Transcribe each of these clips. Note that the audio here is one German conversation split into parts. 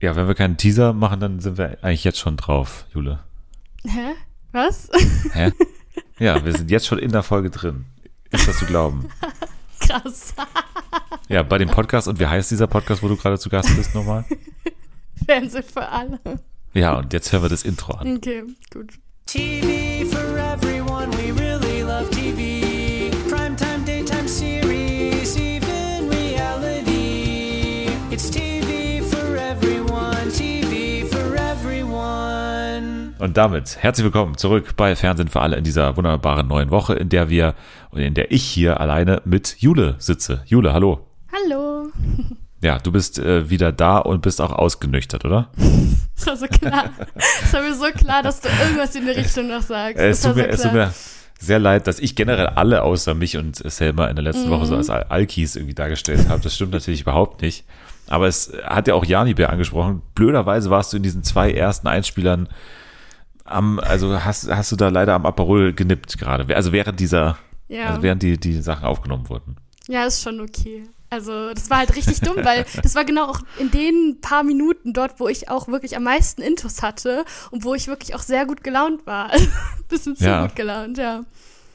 Ja, wenn wir keinen Teaser machen, dann sind wir eigentlich jetzt schon drauf, Jule. Hä? Was? Hä? Ja, wir sind jetzt schon in der Folge drin. Ist das zu glauben? Krass. Ja, bei dem Podcast. Und wie heißt dieser Podcast, wo du gerade zu Gast bist nochmal? Fernsehen für alle. Ja, und jetzt hören wir das Intro an. Okay, gut. TV for Und damit herzlich willkommen zurück bei Fernsehen für alle in dieser wunderbaren neuen Woche, in der wir und in der ich hier alleine mit Jule sitze. Jule, hallo. Hallo. Ja, du bist äh, wieder da und bist auch ausgenüchtert, oder? Das war so klar. Es war mir so klar, dass du irgendwas in die Richtung noch sagst. Es, Das tut mir, so es tut mir sehr leid, dass ich generell alle außer mich und Selma in der letzten Woche so Mhm. als Al- Alkis irgendwie dargestellt habe. Das stimmt natürlich überhaupt nicht. Aber es hat ja auch Jani Bär angesprochen. Blöderweise warst du in diesen zwei ersten Einspielern am, also hast, hast du da leider am Aperol genippt gerade. Also während dieser, Ja. also während die, die Sachen aufgenommen wurden. Ja, ist schon okay. Also, das war halt richtig dumm, weil das war genau auch in den paar Minuten dort, wo ich auch wirklich am meisten Intus hatte und wo ich wirklich auch sehr gut gelaunt war. Bisschen zu Ja. gut gelaunt, ja.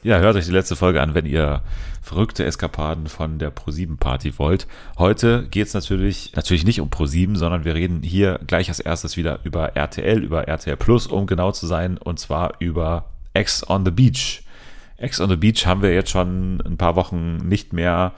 Ja, hört euch die letzte Folge an, wenn ihr verrückte Eskapaden von der Pro7-Party wollt. Heute geht's natürlich, natürlich nicht um Pro7, sondern wir reden hier gleich als erstes wieder über RTL, über RTL Plus, um genau zu sein, und zwar über Ex on the Beach. Ex on the Beach haben wir jetzt schon ein paar Wochen nicht mehr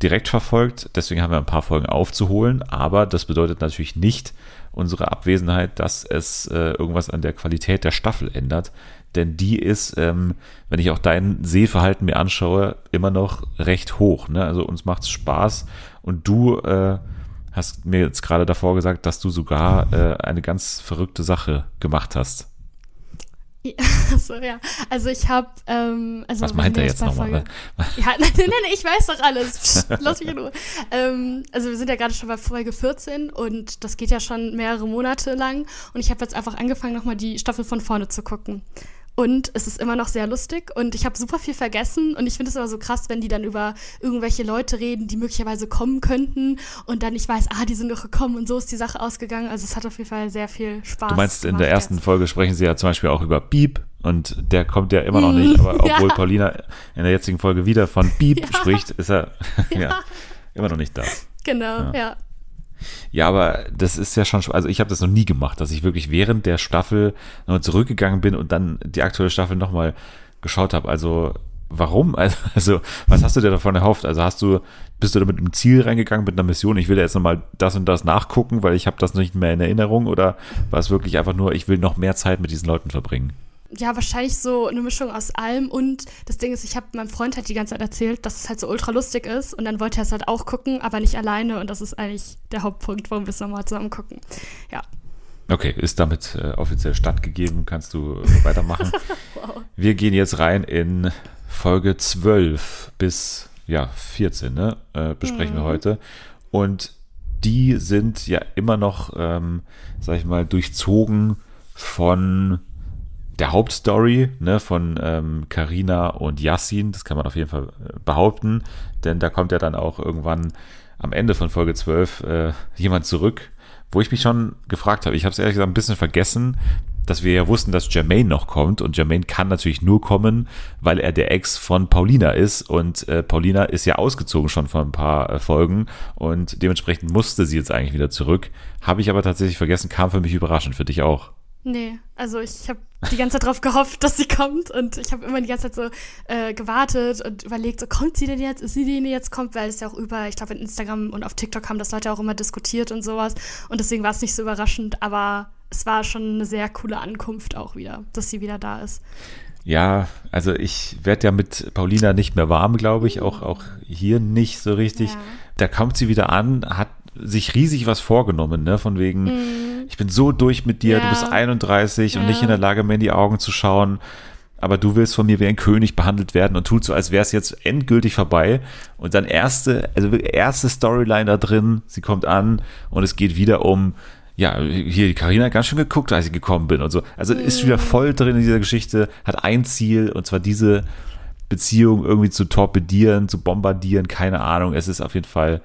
direkt verfolgt, deswegen haben wir ein paar Folgen aufzuholen, aber das bedeutet natürlich nicht unsere Abwesenheit, dass es äh, irgendwas an der Qualität der Staffel ändert, denn die ist, ähm, wenn ich auch dein Sehverhalten mir anschaue, immer noch recht hoch. Ne? Also uns macht's Spaß und du äh, hast mir jetzt gerade davor gesagt, dass du sogar äh, eine ganz verrückte Sache gemacht hast. Ja, so, ja. Also ich habe, ähm, also Was meint er jetzt nochmal? Folge- Ja, nein, nein, nein, ich weiß doch alles. Psst, Lass mich in Ruhe. Ähm, also wir sind ja gerade schon bei Folge 14 und das geht ja schon mehrere Monate lang. Und ich habe jetzt einfach angefangen, nochmal die Staffel von vorne zu gucken. Und es ist immer noch sehr lustig und ich habe super viel vergessen und ich finde es immer so krass, wenn die dann über irgendwelche Leute reden, die möglicherweise kommen könnten und dann ich weiß, ah, die sind doch gekommen und so ist die Sache ausgegangen. Also es hat auf jeden Fall sehr viel Spaß. Du meinst, in der ersten jetzt. Folge sprechen sie ja zum Beispiel auch über Beep und der kommt ja immer noch nicht, aber Ja. obwohl Paulina in der jetzigen Folge wieder von Beep Ja. spricht, ist er ja. Ja. immer noch nicht da. Genau, ja. Ja, aber das ist ja schon, also ich habe das noch nie gemacht, dass ich wirklich während der Staffel nochmal zurückgegangen bin und dann die aktuelle Staffel nochmal geschaut habe. Also warum? Also, also was hast du dir davon erhofft? Also hast du, bist du da mit einem Ziel reingegangen, mit einer Mission, ich will jetzt nochmal das und das nachgucken, weil ich habe das nicht mehr in Erinnerung oder war es wirklich einfach nur, ich will noch mehr Zeit mit diesen Leuten verbringen? Ja, wahrscheinlich so eine Mischung aus allem. Und das Ding ist, ich habe meinem Freund halt die ganze Zeit erzählt, dass es halt so ultra lustig ist. Und dann wollte er es halt auch gucken, aber nicht alleine. Und das ist eigentlich der Hauptpunkt, warum wir es nochmal zusammen gucken. Ja. Okay, ist damit äh, offiziell stattgegeben, kannst du weitermachen. Wow. Wir gehen jetzt rein in Folge 12 bis ja, 14, ne? Äh, besprechen wir Mhm. heute. Und die sind ja immer noch, ähm, sag ich mal, durchzogen von der Hauptstory, ne, von ähm, Carina und Yassin, das kann man auf jeden Fall äh, behaupten, denn da kommt ja dann auch irgendwann am Ende von Folge 12 äh, jemand zurück, wo ich mich schon gefragt habe, ich habe es ehrlich gesagt ein bisschen vergessen, dass wir ja wussten, dass Jermaine noch kommt. Und Jermaine kann natürlich nur kommen, weil er der Ex von Paulina ist. Und äh, Paulina ist ja ausgezogen schon vor ein paar äh, Folgen. Und dementsprechend musste sie jetzt eigentlich wieder zurück. Habe ich aber tatsächlich vergessen, kam für mich überraschend, für dich auch. Nee, also ich habe die ganze Zeit drauf gehofft, dass sie kommt. Und ich habe immer die ganze Zeit so äh, gewartet und überlegt, so kommt sie denn jetzt? Ist sie die jetzt kommt? Weil es ja auch über, ich glaube, in Instagram und auf TikTok haben das Leute auch immer diskutiert und sowas. Und deswegen war es nicht so überraschend, aber es war schon eine sehr coole Ankunft auch wieder, dass sie wieder da ist. Ja, also ich werde ja mit Paulina nicht mehr warm, glaube ich, auch, auch hier nicht so richtig. Ja. Da kommt sie wieder an, hat sich riesig was vorgenommen, ne? Von wegen, ich bin so durch mit dir, du Mhm. Ja. bist 31 und Ja. nicht in der Lage, mir in die Augen zu schauen. Aber du willst von mir wie ein König behandelt werden und tut so, als wäre es jetzt endgültig vorbei. Und dann erste, also erste Storyline da drin, sie kommt an und es geht wieder um, ja, hier, die Karina hat ganz schön geguckt, als ich gekommen bin und so. Also ist wieder voll drin in dieser Geschichte, hat ein Ziel und zwar diese Beziehung irgendwie zu torpedieren, zu bombardieren, keine Ahnung. Es ist auf jeden Fall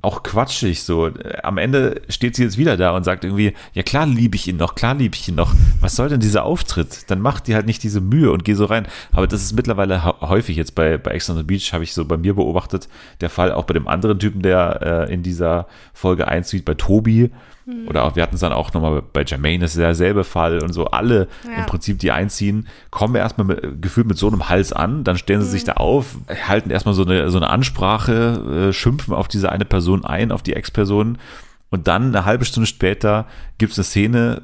auch quatschig so. Am Ende steht sie jetzt wieder da und sagt irgendwie, ja klar liebe ich ihn noch, klar liebe ich ihn noch. Was soll denn dieser Auftritt? Dann macht die halt nicht diese Mühe und geh so rein. Aber das ist mittlerweile häufig jetzt bei, bei Ex on the Beach, habe ich so bei mir beobachtet, der Fall auch bei dem anderen Typen, der äh, in dieser Folge einzieht, bei Tobi. Oder auch, wir hatten es dann auch nochmal bei Jermaine, das ist derselbe Fall und so. Alle Ja. im Prinzip, die einziehen, kommen erstmal mit, gefühlt mit so einem Hals an, dann stellen sie sich da auf, halten erstmal so eine, so eine Ansprache, äh, schimpfen auf diese eine Person ein, auf die Ex-Person und dann eine halbe Stunde später gibt es eine Szene,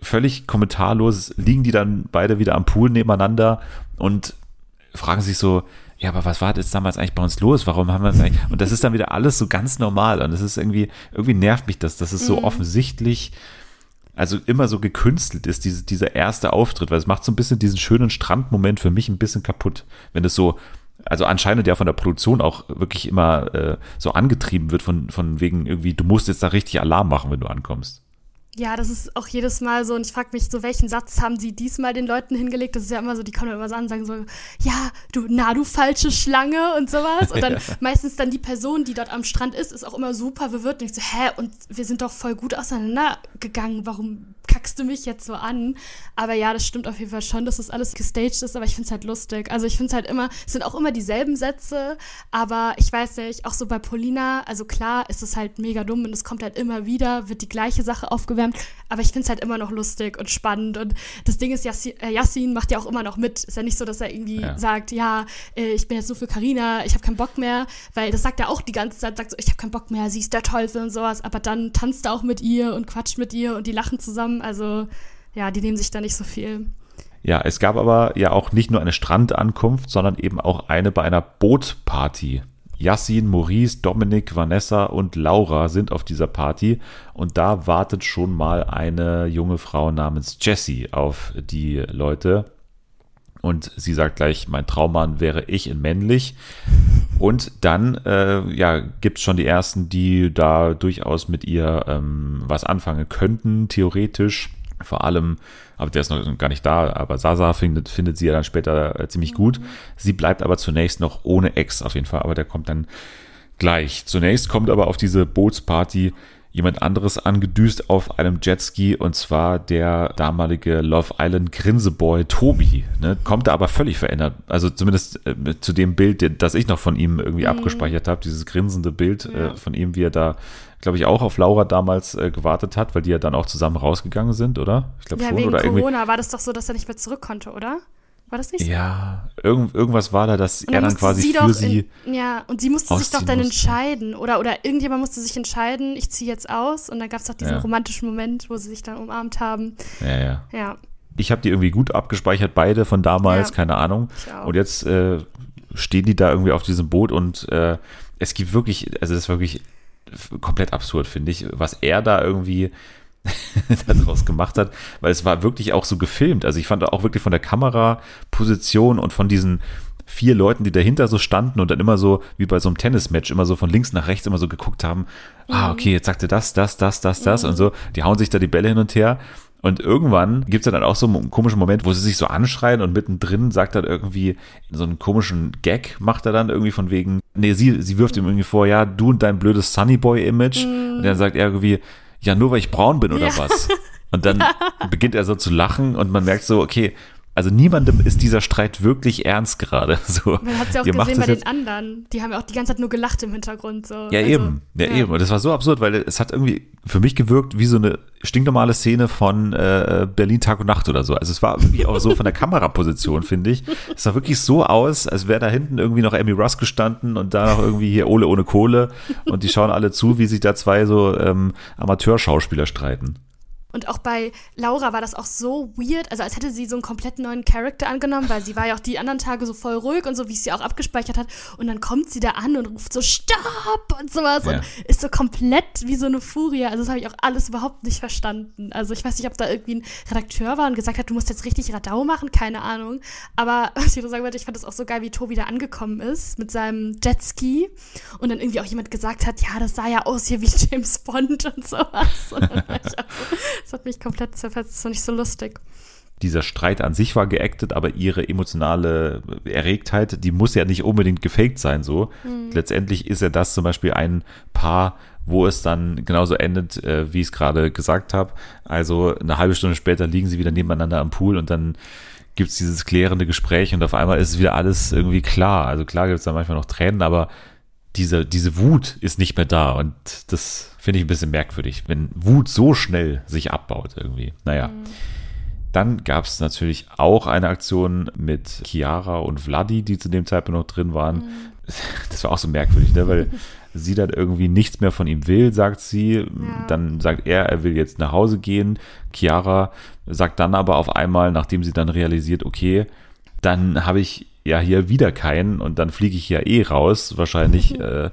völlig kommentarlos, liegen die dann beide wieder am Pool nebeneinander und fragen sich so, ja, aber was war jetzt damals eigentlich bei uns los? Warum haben wir das eigentlich? Und das ist dann wieder alles so ganz normal. Und es ist irgendwie, irgendwie nervt mich das, dass es so offensichtlich, also immer so gekünstelt ist, diese, dieser erste Auftritt, weil es macht so ein bisschen diesen schönen Strandmoment für mich ein bisschen kaputt. Wenn es so, also anscheinend ja von der Produktion auch wirklich immer äh, so angetrieben wird, von, von wegen irgendwie, du musst jetzt da richtig Alarm machen, wenn du ankommst. Ja, das ist auch jedes Mal so, und ich frage mich so, welchen Satz haben sie diesmal den Leuten hingelegt? Das ist ja immer so, die kommen immer so an und sagen so, ja, du, na, du falsche Schlange und sowas. Und dann meistens dann die Person, die dort am Strand ist, ist auch immer super verwirrt und ich so, hä, und wir sind doch voll gut auseinandergegangen, warum kackst du mich jetzt so an? Aber ja, das stimmt auf jeden Fall schon, dass das alles gestaged ist, aber ich finde es halt lustig. Also ich finde es halt immer, es sind auch immer dieselben Sätze, aber ich weiß nicht, auch so bei Polina, also klar ist es halt mega dumm und es kommt halt immer wieder, wird die gleiche Sache aufgewärmt, aber ich finde es halt immer noch lustig und spannend und das Ding ist, Yassin, äh, Yassin macht ja auch immer noch mit. Ist ja nicht so, dass er irgendwie Ja. sagt, ja, äh, ich bin jetzt so für Karina, ich habe keinen Bock mehr, weil das sagt er auch die ganze Zeit, sagt so, ich habe keinen Bock mehr, sie ist der Teufel und sowas, aber dann tanzt er auch mit ihr und quatscht mit ihr und die lachen zusammen, also ja, die nehmen sich da nicht so viel. Ja, es gab aber ja auch nicht nur eine Strandankunft, sondern eben auch eine bei einer Bootparty. Yassin, Maurice, Dominik, Vanessa und Laura sind auf dieser Party und da wartet schon mal eine junge Frau namens Jessie auf die Leute. Und sie sagt gleich, mein Traummann wäre ich in männlich. Und dann äh, ja, gibt es schon die ersten, die da durchaus mit ihr ähm, was anfangen könnten, theoretisch. Vor allem, aber der ist noch gar nicht da, aber Sasa findet, findet sie ja dann später äh, ziemlich gut. Sie bleibt aber zunächst noch ohne Ex auf jeden Fall, aber der kommt dann gleich. Zunächst kommt aber auf diese Bootsparty jemand anderes angedüst auf einem Jetski und zwar der damalige Love Island Grinseboy Tobi. Ne? Kommt da aber völlig verändert. Also zumindest äh, zu dem Bild, das ich noch von ihm irgendwie abgespeichert habe, dieses grinsende Bild äh, von ihm, wie er da, glaube ich, auch auf Laura damals äh, gewartet hat, weil die ja dann auch zusammen rausgegangen sind, oder? Ich glaube Ja, schon. wegen Oder irgendwie. Corona war das doch so, dass er nicht mehr zurück konnte, oder? War das nicht so? Ja, irgend, irgendwas war da, dass er dann quasi sie für doch sie. In, ja, und sie musste sich doch dann musste. entscheiden. Oder, oder irgendjemand musste sich entscheiden, ich ziehe jetzt aus. Und dann gab es doch diesen Ja. romantischen Moment, wo sie sich dann umarmt haben. Ja, ja. Ja, Ich habe die irgendwie gut abgespeichert, beide von damals, Ja. keine Ahnung. Und jetzt äh, stehen die da irgendwie auf diesem Boot und äh, es gibt wirklich, also das ist wirklich komplett absurd, finde ich, was er da irgendwie daraus gemacht hat, weil es war wirklich auch so gefilmt. Also ich fand auch wirklich von der Kameraposition und von diesen vier Leuten, die dahinter so standen und dann immer so, wie bei so einem Tennismatch, immer so von links nach rechts immer so geguckt haben, ah, okay, jetzt sagt er das, das, das, das, das und so. Die hauen sich da die Bälle hin und her. Und irgendwann gibt es dann auch so einen komischen Moment, wo sie sich so anschreien und mittendrin sagt er irgendwie so einen komischen Gag, macht er dann irgendwie von wegen, nee, sie, sie wirft ihm irgendwie vor, ja, du und dein blödes Sunnyboy-Image. Und dann sagt er irgendwie, ja, nur weil ich braun bin oder Ja. was. Und dann beginnt er so zu lachen und man merkt so, okay, also niemandem ist dieser Streit wirklich ernst gerade. So, man hat es ja auch gesehen bei den anderen. Die haben ja auch die ganze Zeit nur gelacht im Hintergrund. So. ja, Also, eben. Ja, eben. Und das war so absurd, weil es hat irgendwie für mich gewirkt wie so eine stinknormale Szene von äh, Berlin Tag und Nacht oder so. Also es war irgendwie auch so von der Kameraposition, finde ich. Es sah wirklich so aus, als wäre da hinten irgendwie noch Amy Russ gestanden und da noch irgendwie hier Ole ohne Kohle. Und die schauen alle zu, wie sich da zwei so ähm, Amateurschauspieler streiten. Und auch bei Laura war das auch so weird, also als hätte sie so einen komplett neuen Charakter angenommen, weil sie war ja auch die anderen Tage so voll ruhig und so, wie es sie auch abgespeichert hat. Und dann kommt sie da an und ruft so Stopp und sowas Ja. und ist so komplett wie so eine Furie. Also das habe ich auch alles überhaupt nicht verstanden. Also ich weiß nicht, ob da irgendwie ein Redakteur war und gesagt hat, du musst jetzt richtig Radau machen, keine Ahnung. Aber was ich nur sagen wollte, ich fand das auch so geil, wie Tobi da angekommen ist mit seinem Jetski und dann irgendwie auch jemand gesagt hat, ja, das sah ja aus hier wie James Bond und sowas. Und dann war ich auch so, das hat mich komplett zerfetzt, das war nicht so lustig. dieser Streit an sich war geactet, aber ihre emotionale Erregtheit, die muss ja nicht unbedingt gefaked sein, so. Letztendlich ist ja das zum Beispiel ein Paar, wo es dann genauso endet, äh, wie ich es gerade gesagt habe. Also eine halbe Stunde später liegen sie wieder nebeneinander am Pool und dann gibt's dieses klärende Gespräch und auf einmal ist wieder alles irgendwie klar. Also klar gibt's da manchmal noch Tränen, aber diese, diese Wut ist nicht mehr da und das finde ich ein bisschen merkwürdig, wenn Wut so schnell sich abbaut irgendwie. Naja. Dann gab es natürlich auch eine Aktion mit Chiara und Vladi, die zu dem Zeitpunkt noch drin waren. Das war auch so merkwürdig, ne? weil sie dann irgendwie nichts mehr von ihm will, sagt sie. Dann sagt er, er will jetzt nach Hause gehen. Chiara sagt dann aber auf einmal, nachdem sie dann realisiert, okay, dann habe ich ja hier wieder keinen und dann fliege ich ja eh raus, wahrscheinlich äh,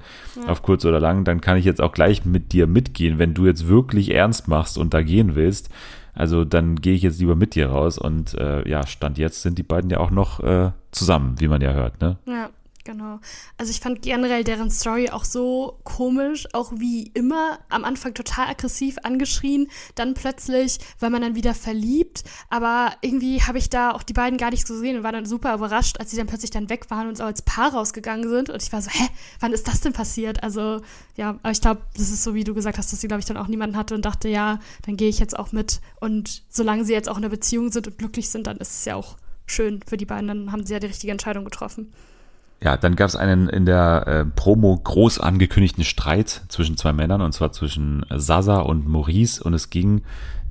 auf kurz oder lang, dann kann ich jetzt auch gleich mit dir mitgehen, wenn du jetzt wirklich ernst machst und da gehen willst. Also dann gehe ich jetzt lieber mit dir raus und äh, ja, Stand jetzt sind die beiden ja auch noch äh, zusammen, wie man ja hört, ne? Ja, genau. Also ich fand generell deren Story auch so komisch, auch wie immer am Anfang total aggressiv angeschrien, dann plötzlich war man dann wieder verliebt, aber irgendwie habe ich da auch die beiden gar nicht so gesehen und war dann super überrascht, als sie dann plötzlich dann weg waren und so als Paar rausgegangen sind und ich war so, hä, wann ist das denn passiert? Also ja, aber ich glaube, das ist so, wie du gesagt hast, dass sie, glaube ich, dann auch niemanden hatte und dachte, ja, dann gehe ich jetzt auch mit und solange sie jetzt auch in einer Beziehung sind und glücklich sind, dann ist es ja auch schön für die beiden, dann haben sie ja die richtige Entscheidung getroffen. Ja, dann gab es einen in der äh, Promo groß angekündigten Streit zwischen zwei Männern, und zwar zwischen Sasa und Maurice. Und es ging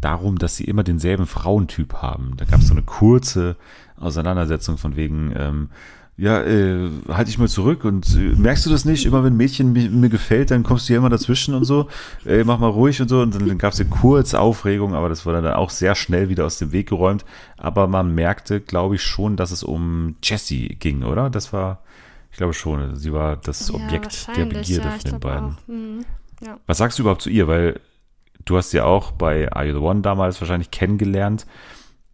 darum, dass sie immer denselben Frauentyp haben. Da gab es so eine kurze Auseinandersetzung von wegen, ähm, ja, äh, halt dich mal zurück und äh, merkst du das nicht? Immer wenn ein Mädchen mir, mir gefällt, dann kommst du ja immer dazwischen und so. Äh, mach mal ruhig und so. Und dann gab es hier kurz Aufregung, aber das wurde dann auch sehr schnell wieder aus dem Weg geräumt. Aber man merkte, glaube ich, schon, dass es um Jessie ging, oder? Das war, ich glaube schon, sie war das Objekt der wahrscheinlich, Begierde ja, von den beiden. Mhm. Ja. Was sagst du überhaupt zu ihr? Weil du hast ja auch bei Are You the One damals wahrscheinlich kennengelernt.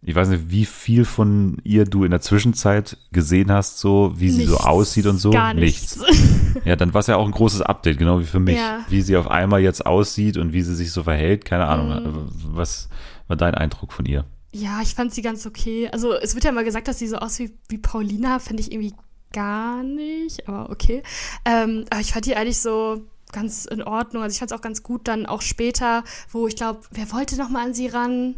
Ich weiß nicht, wie viel von ihr du in der Zwischenzeit gesehen hast, so wie sie so Nichts, aussieht und so. Gar nichts. Ja, dann war es ja auch ein großes Update, genau wie für mich. Ja. Wie sie auf einmal jetzt aussieht und wie sie sich so verhält. Keine Ahnung. Mhm. Was war dein Eindruck von ihr? Ja, ich fand sie ganz okay. Also es wird ja mal gesagt, dass sie so aussieht wie Paulina, finde ich irgendwie gar nicht, aber okay. Ähm, aber ich fand die eigentlich so ganz in Ordnung. Also ich fand es auch ganz gut dann auch später, wo ich glaube, wer wollte noch mal an sie ran?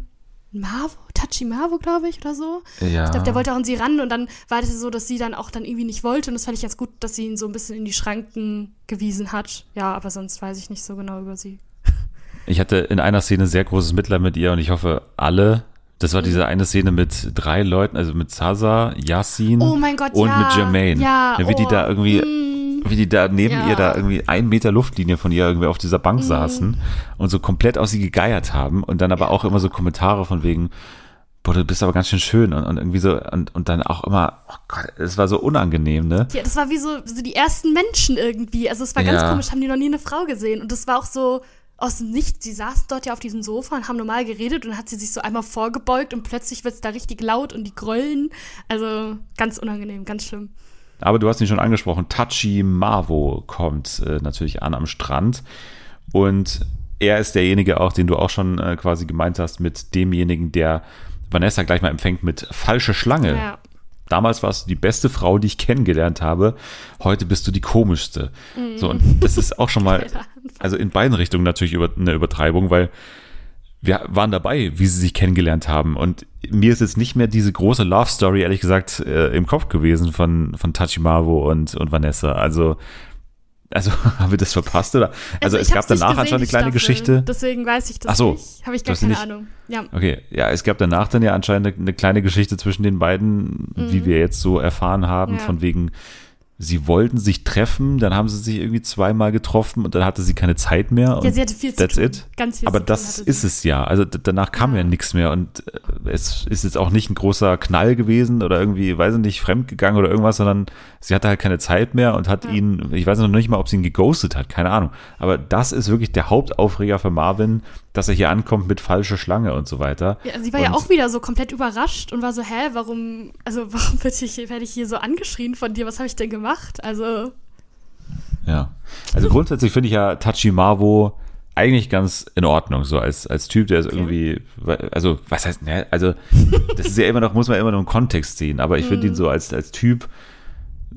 Marvo? Tachi Marvo, glaube ich, oder so. Ja. Ich glaube, der wollte auch an sie ran und dann war das so, dass sie dann auch dann irgendwie nicht wollte und das fand ich ganz gut, dass sie ihn so ein bisschen in die Schranken gewiesen hat. Ja, aber sonst weiß ich nicht so genau über sie. Ich hatte in einer Szene sehr großes Mitleid mit ihr und ich hoffe, alle. Das Mhm. war diese eine Szene mit drei Leuten, also mit Sasa, Yassin Oh mein Gott, und ja. mit Jermaine. Ja, wie die oh, da irgendwie, mm. wie die da neben Ja. ihr da irgendwie ein Meter Luftlinie von ihr irgendwie auf dieser Mhm. Bank saßen und so komplett aus sie gegeiert haben und dann aber auch immer so Kommentare von wegen, boah, du bist aber ganz schön schön und, und irgendwie so und, und dann auch immer, oh Gott, es war so unangenehm, ne? Ja, das war wie so, so die ersten Menschen irgendwie. Also es war ganz Ja. komisch, haben die noch nie eine Frau gesehen. Und das war auch so aus dem Nichts. Sie saßen dort ja auf diesem Sofa und haben normal geredet und hat sie sich so einmal vorgebeugt und plötzlich wird es da richtig laut und die gröllen. Also ganz unangenehm, ganz schlimm. Aber du hast ihn schon angesprochen, Tachi Marvo kommt äh, natürlich an am Strand und er ist derjenige auch, den du auch schon äh, quasi gemeint hast, mit demjenigen, der Vanessa gleich mal empfängt mit falsche Schlange. Ja. Damals warst du die beste Frau, die ich kennengelernt habe. Heute bist du die komischste. So, und das ist auch schon mal, also in beiden Richtungen natürlich über, eine Übertreibung, weil wir waren dabei, wie sie sich kennengelernt haben. Und mir ist jetzt nicht mehr diese große Love Story, ehrlich gesagt, äh, im Kopf gewesen von, von Tachimavo und, und Vanessa. Also, also haben wir das verpasst, oder? Also, es ich gab danach gesehen, anscheinend eine kleine Staffel. Geschichte. Deswegen weiß ich das Ach so. nicht. Habe ich gar keine nicht- Ahnung. Ja. Okay, ja, es gab danach dann ja anscheinend eine, eine kleine Geschichte zwischen den beiden, wie wir jetzt so erfahren haben, Mhm. Ja. von wegen, sie wollten sich treffen, dann haben sie sich irgendwie zweimal getroffen und dann hatte sie keine Zeit mehr. Ja, sie hatte viel zu that's it. Ganz viel Aber das ist es ja. Also danach kam ja, Ja. nichts mehr und äh, es ist jetzt auch nicht ein großer Knall gewesen oder irgendwie, weiß ich nicht, fremdgegangen oder irgendwas, sondern sie hatte halt keine Zeit mehr und hat ihn, ich weiß noch nicht mal, ob sie ihn geghostet hat, keine Ahnung. Aber das ist wirklich der Hauptaufreger für Marvin, dass er hier ankommt mit falsche Schlange und so weiter. Ja, sie war ja Und- auch wieder so komplett überrascht und war so, hä, warum, also warum werde ich, werde ich hier so angeschrien von dir? Was habe ich denn gemacht? Also, Ja. Also grundsätzlich finde ich ja Tachimavo eigentlich ganz in Ordnung, so als, als Typ, der ist irgendwie, also, was heißt, ne, also, das ist ja immer noch, muss man immer noch im Kontext sehen, aber ich finde ihn so als, als Typ,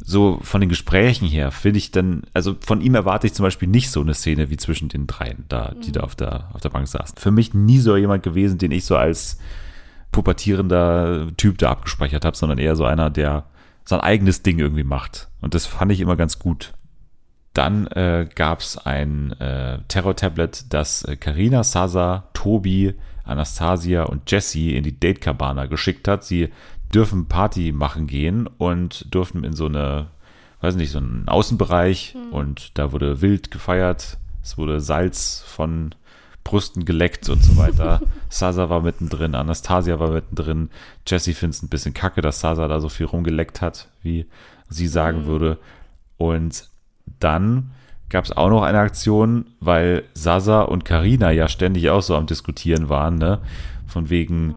so von den Gesprächen her, finde ich dann, also von ihm erwarte ich zum Beispiel nicht so eine Szene wie zwischen den dreien da, die da auf der, auf der Bank saßen. Für mich nie so jemand gewesen, den ich so als pubertierender Typ da abgespeichert habe, sondern eher so einer, der sein eigenes Ding irgendwie macht. Und das fand ich immer ganz gut. Dann äh, gab es ein äh, Terror-Tablet, das äh, Karina, Sasa, Tobi, Anastasia und Jessie in die Date Cabana geschickt hat. Sie dürfen Party machen gehen und durften in so eine, weiß nicht, so einen Außenbereich und da wurde wild gefeiert. Es wurde Salz von Brüsten geleckt und so weiter. Sasa war mittendrin, Anastasia war mittendrin. Jessie findet es ein bisschen kacke, dass Sasa da so viel rumgeleckt hat, wie sie sagen würde. Und dann gab es auch noch eine Aktion, weil Sasa und Karina ja ständig auch so am Diskutieren waren, ne? Von wegen,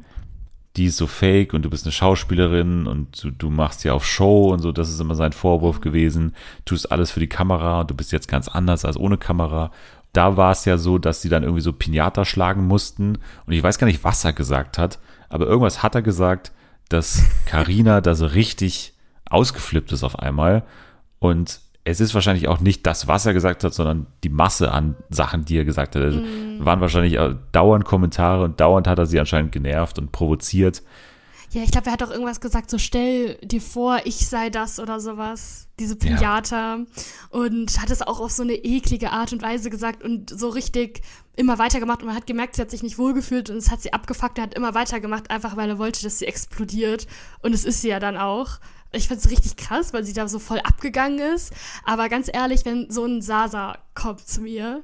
die ist so fake und du bist eine Schauspielerin und du, du machst ja auf Show und so, das ist immer sein Vorwurf gewesen. Tust alles für die Kamera und du bist jetzt ganz anders als ohne Kamera. Da war es ja so, dass sie dann irgendwie so Pinata schlagen mussten und ich weiß gar nicht, was er gesagt hat, aber irgendwas hat er gesagt, dass Karina da so richtig ausgeflippt ist auf einmal und es ist wahrscheinlich auch nicht das, was er gesagt hat, sondern die Masse an Sachen, die er gesagt hat. Also waren wahrscheinlich auch dauernd Kommentare und dauernd hat er sie anscheinend genervt und provoziert. Ja, ich glaube, er hat auch irgendwas gesagt, so stell dir vor, ich sei das oder sowas. Diese Pinata. Und hat es auch auf so eine eklige Art und Weise gesagt und so richtig immer weitergemacht. Und man hat gemerkt, sie hat sich nicht wohlgefühlt und es hat sie abgefuckt. Er hat immer weitergemacht, einfach weil er wollte, dass sie explodiert. Und es ist sie ja dann auch. Ich fand es richtig krass, weil sie da so voll abgegangen ist. Aber ganz ehrlich, wenn so ein Sasa kommt zu mir,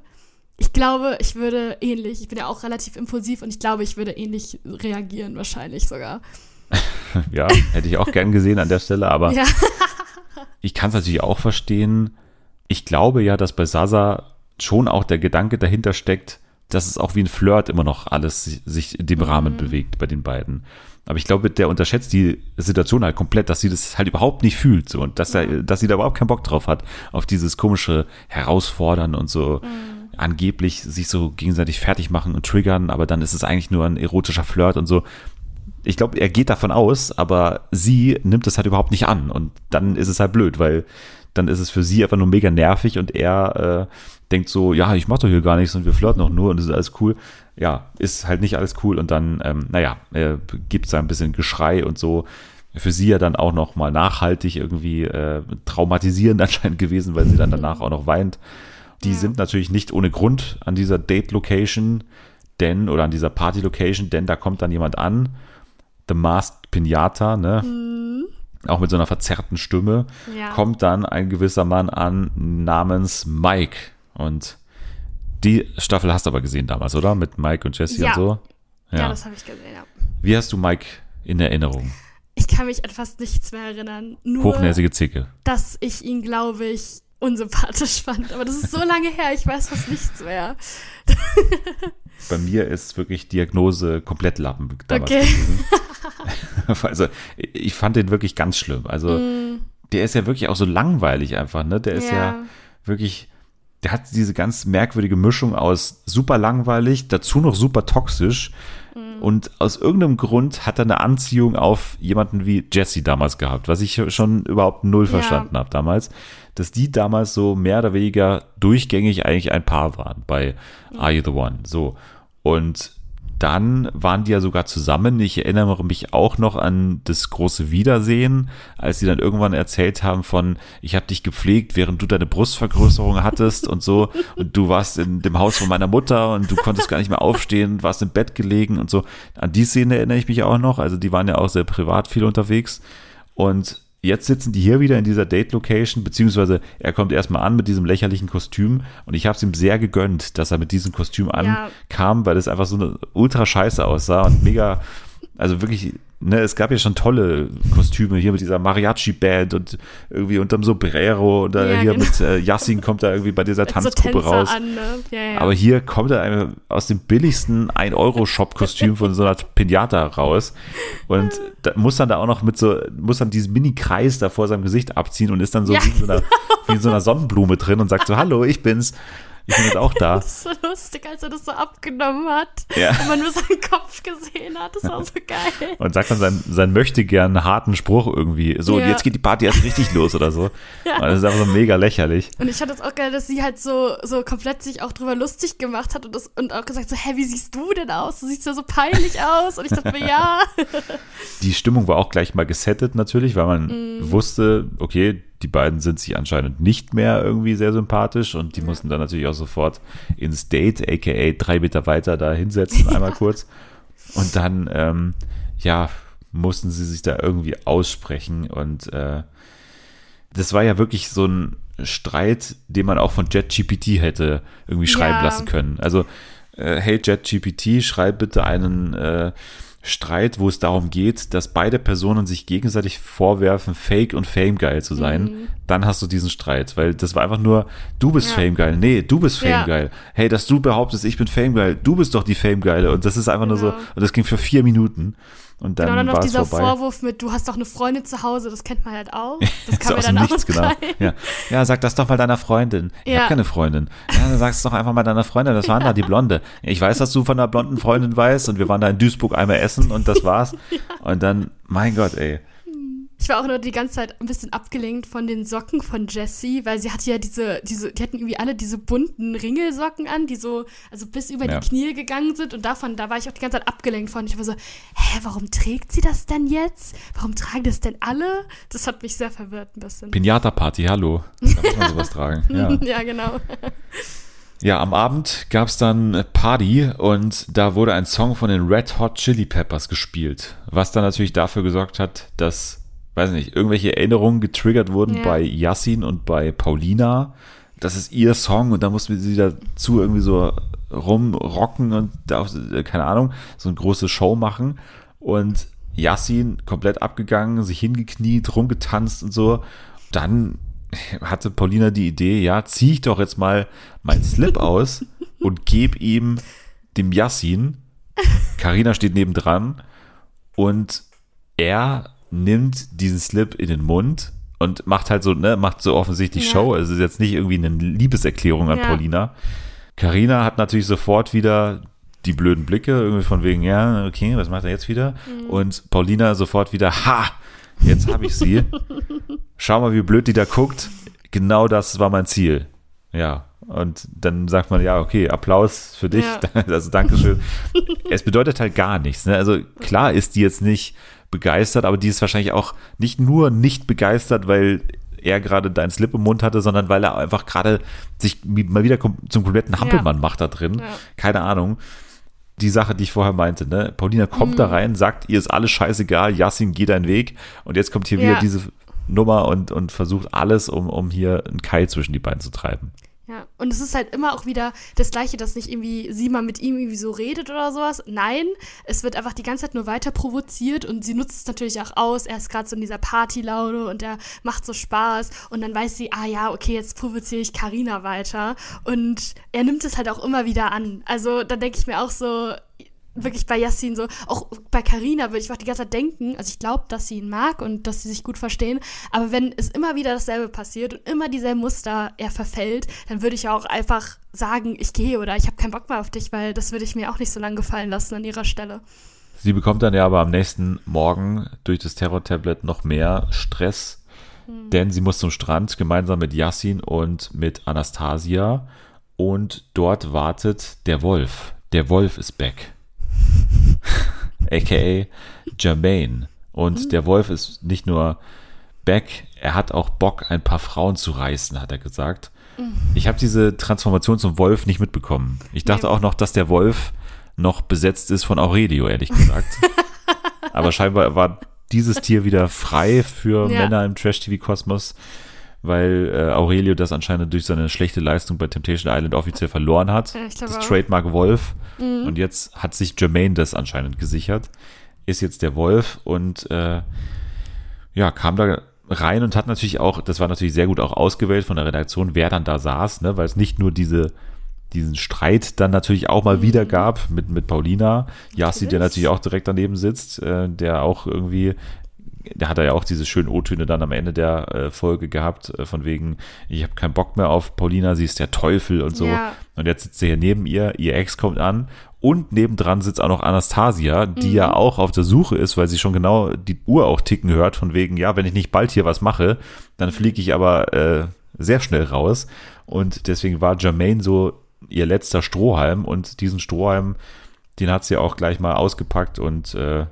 ich glaube, ich würde ähnlich, ich bin ja auch relativ impulsiv und ich glaube, ich würde ähnlich reagieren, wahrscheinlich sogar. Ja, hätte ich auch gern gesehen an der Stelle, aber Ja. ich kann es natürlich auch verstehen. Ich glaube ja, dass bei Sasa schon auch der Gedanke dahinter steckt, dass es auch wie ein Flirt immer noch alles si- sich in dem Rahmen bewegt bei den beiden. Aber ich glaube, der unterschätzt die Situation halt komplett, dass sie das halt überhaupt nicht fühlt so und dass, er, dass sie da überhaupt keinen Bock drauf hat, auf dieses komische Herausfordern und so angeblich sich so gegenseitig fertig machen und triggern, aber dann ist es eigentlich nur ein erotischer Flirt und so ich glaube, er geht davon aus, aber sie nimmt es halt überhaupt nicht an. Und dann ist es halt blöd, weil dann ist es für sie einfach nur mega nervig und er äh, denkt so, ja, ich mach doch hier gar nichts und wir flirten doch nur und es ist alles cool. Ja, ist halt nicht alles cool und dann, ähm, naja, äh, gibt es ein bisschen Geschrei und so. Für sie ja dann auch noch mal nachhaltig irgendwie äh, traumatisierend anscheinend gewesen, weil sie dann danach auch noch weint. Die Ja. sind natürlich nicht ohne Grund an dieser Date-Location, denn, oder an dieser Party-Location, denn da kommt dann jemand an, The Masked Pinata, ne? Auch mit so einer verzerrten Stimme, Ja. kommt dann ein gewisser Mann an namens Mike. Und die Staffel hast du aber gesehen damals, oder? Mit Mike und Jesse Ja. und so. Ja, das habe ich gesehen, ja. Wie hast du Mike in Erinnerung? Ich kann mich an fast nichts mehr erinnern. Nur, Hochnäsige Zicke. dass ich ihn, glaube ich, unsympathisch fand. Aber das ist so lange her, ich weiß fast nichts mehr. Bei mir ist wirklich Diagnose komplett Lappen damals Okay. gewesen. also ich fand den wirklich ganz schlimm. Also der ist ja wirklich auch so langweilig einfach, ne? Der ist ja, Mm. Ja. wirklich, der hat diese ganz merkwürdige Mischung aus super langweilig, dazu noch super toxisch. Mm. Und aus irgendeinem Grund hat er eine Anziehung auf jemanden wie Jesse damals gehabt, was ich schon überhaupt null Ja. verstanden habe damals. Dass die damals so mehr oder weniger durchgängig eigentlich ein Paar waren bei Are You the One? So. Und dann waren die ja sogar zusammen. Ich erinnere mich auch noch an das große Wiedersehen, als sie dann irgendwann erzählt haben von, ich habe dich gepflegt, während du deine Brustvergrößerung hattest und so. Und du warst in dem Haus von meiner Mutter und du konntest gar nicht mehr aufstehen, warst im Bett gelegen und so. An die Szene erinnere ich mich auch noch. Also die waren ja auch sehr privat viel unterwegs. Und jetzt sitzen die hier wieder in dieser Date-Location, beziehungsweise er kommt erstmal an mit diesem lächerlichen Kostüm und ich habe es ihm sehr gegönnt, dass er mit diesem Kostüm Ja. ankam, weil es einfach so eine ultra scheiße aussah und mega, also wirklich, ne, es gab ja schon tolle Kostüme hier mit dieser Mariachi-Band und irgendwie unterm Sombrero und Ja, hier genau. mit äh, Yassin kommt da irgendwie bei dieser So Tanzgruppe Tänzer raus. an, ne? Ja, ja. Aber hier kommt er aus dem billigsten 1-Euro-Shop-Kostüm von so einer Pinata raus und da muss dann da auch noch mit so, muss dann diesen Mini-Kreis da vor seinem Gesicht abziehen und ist dann so wie, in so einer, wie in so einer Sonnenblume drin und sagt so, hallo, ich bin's. Ich bin jetzt auch da. Das ist so lustig, als er das so abgenommen hat. Ja. Und man nur seinen Kopf gesehen hat. Das war so geil. Und sagt dann sein, sein möchte gern harten Spruch irgendwie. So, und Ja. jetzt geht die Party erst richtig los oder so. Ja. Und das ist einfach so mega lächerlich. Und ich fand das auch geil, dass sie halt so, so komplett sich auch drüber lustig gemacht hat und, das, und auch gesagt so, hä, wie siehst du denn aus? Du siehst ja so peinlich aus. Und ich dachte mir, ja. Die Stimmung war auch gleich mal gesettet natürlich, weil man Mhm. wusste, okay, die beiden sind sich anscheinend nicht mehr irgendwie sehr sympathisch und die mussten dann natürlich auch sofort ins Date, aka drei Meter weiter da hinsetzen, einmal kurz. Und dann, ähm, ja, mussten sie sich da irgendwie aussprechen und äh, das war ja wirklich so ein Streit, den man auch von JetGPT hätte irgendwie schreiben Ja. lassen können. Also, äh, hey JetGPT, schreib bitte einen äh, Streit, wo es darum geht, dass beide Personen sich gegenseitig vorwerfen, fake und famegeil zu sein. Dann hast du diesen Streit, weil das war einfach nur, du bist Ja. famegeil. Nee, du bist Ja. famegeil. Hey, dass du behauptest, ich bin famegeil, du bist doch die famegeile. Und das ist einfach nur so, Genau. und das ging für vier Minuten. Und dann Genau, dann noch es dieser vorbei. Vorwurf mit, du hast doch eine Freundin zu Hause, das kennt man halt auch. Das kann aus dann auch Nichts, genau. Ja. ja, sag das doch mal deiner Freundin. Ich Ja. hab keine Freundin. Ja, dann sag's doch einfach mal deiner Freundin. Das war da die Blonde. Ich weiß, dass du von einer blonden Freundin weißt und wir waren da in Duisburg einmal essen und das war's. Und dann, mein Gott, ey. Ich war auch nur die ganze Zeit ein bisschen abgelenkt von den Socken von Jessie, weil sie hatte ja diese, diese, die hatten irgendwie alle diese bunten Ringelsocken an, die so, also bis über Ja. die Knie gegangen sind und davon, da war ich auch die ganze Zeit abgelenkt von. Ich war so, hä, warum trägt sie das denn jetzt? Warum tragen das denn alle? Das hat mich sehr verwirrt ein bisschen. Pinata-Party, hallo. Da muss man sowas tragen. Ja. ja, genau. ja, am Abend gab's dann Party und da wurde ein Song von den Red Hot Chili Peppers gespielt. Was dann natürlich dafür gesorgt hat, dass, weiß nicht, irgendwelche Erinnerungen getriggert wurden Ja. bei Yassin und bei Paulina. Das ist ihr Song und da mussten sie dazu irgendwie so rumrocken und da, äh, keine Ahnung, so eine große Show machen. Und Yassin komplett abgegangen, sich hingekniet, rumgetanzt und so. Dann hatte Paulina die Idee, ja, zieh ich doch jetzt mal meinen Slip aus und gebe ihm dem Yassin. Karina steht nebendran und er nimmt diesen Slip in den Mund und macht halt so, ne, macht so offensichtlich Ja. Show. Also es ist jetzt nicht irgendwie eine Liebeserklärung an Ja. Paulina. Karina hat natürlich sofort wieder die blöden Blicke, irgendwie von wegen, ja, okay, was macht er jetzt wieder? Und Paulina sofort wieder, ha, jetzt habe ich sie. Schau mal, wie blöd die da guckt. Genau das war mein Ziel. Ja. Und dann sagt man, ja, okay, Applaus für dich. Ja. Also Dankeschön. es bedeutet halt gar nichts. Ne? Also klar ist die jetzt nicht begeistert, aber die ist wahrscheinlich auch nicht nur nicht begeistert, weil er gerade deinen Slip im Mund hatte, sondern weil er einfach gerade sich mal wieder zum kompletten Hampelmann macht da drin. Ja. Keine Ahnung. Die Sache, die ich vorher meinte, ne? Paulina kommt Mhm. da rein, sagt, ihr ist alles scheißegal, Yassin, geh deinen Weg. Und jetzt kommt hier Ja. wieder diese Nummer und, und versucht alles, um, um hier einen Keil zwischen die beiden zu treiben. Ja, und es ist halt immer auch wieder das Gleiche, dass nicht irgendwie sie mal mit ihm irgendwie so redet oder sowas. Nein, es wird einfach die ganze Zeit nur weiter provoziert und sie nutzt es natürlich auch aus. Er ist gerade so in dieser Partylaune und er macht so Spaß und dann weiß sie, ah ja, okay, jetzt provoziere ich Karina weiter und er nimmt es halt auch immer wieder an. Also da denke ich mir auch so, wirklich bei Yassin so, auch bei Karina würde ich auch die ganze Zeit denken, also ich glaube, dass sie ihn mag und dass sie sich gut verstehen, aber wenn es immer wieder dasselbe passiert und immer dieselben Muster er verfällt, dann würde ich auch einfach sagen, ich gehe oder ich habe keinen Bock mehr auf dich, weil das würde ich mir auch nicht so lange gefallen lassen an ihrer Stelle. Sie bekommt dann ja aber am nächsten Morgen durch das Terror-Tablet noch mehr Stress, denn sie muss zum Strand gemeinsam mit Yassin und mit Anastasia und dort wartet der Wolf. Der Wolf ist back. AKA Jermaine. Und der Wolf ist nicht nur back, er hat auch Bock, ein paar Frauen zu reißen, hat er gesagt. Ich habe diese Transformation zum Wolf nicht mitbekommen. Ich dachte Nee. auch noch, dass der Wolf noch besetzt ist von Aurelio, ehrlich gesagt. Aber scheinbar war dieses Tier wieder frei für Ja. Männer im Trash-TV-Kosmos, weil äh, Aurelio das anscheinend durch seine schlechte Leistung bei Temptation Island offiziell verloren hat. Ja, das auch. Trademark Wolf. Und jetzt hat sich Jermaine das anscheinend gesichert. Ist jetzt der Wolf und äh, ja, kam da rein und hat natürlich auch, das war natürlich sehr gut auch ausgewählt von der Redaktion, wer dann da saß, ne, weil es nicht nur diese, diesen Streit dann natürlich auch mal wieder gab mit, mit Paulina, Yassi, der Mhm. Natürlich. natürlich auch direkt daneben sitzt, äh, der auch irgendwie der hat er ja auch diese schönen O-Töne dann am Ende der äh, Folge gehabt, äh, von wegen, ich habe keinen Bock mehr auf Paulina, sie ist der Teufel und so. Ja. Und jetzt sitzt sie hier neben ihr, ihr Ex kommt an und nebendran sitzt auch noch Anastasia, die Mhm. ja auch auf der Suche ist, weil sie schon genau die Uhr auch ticken hört, von wegen, ja, wenn ich nicht bald hier was mache, dann fliege ich aber äh, sehr schnell raus. Und deswegen war Jermaine so ihr letzter Strohhalm und diesen Strohhalm, den hat sie auch gleich mal ausgepackt und äh,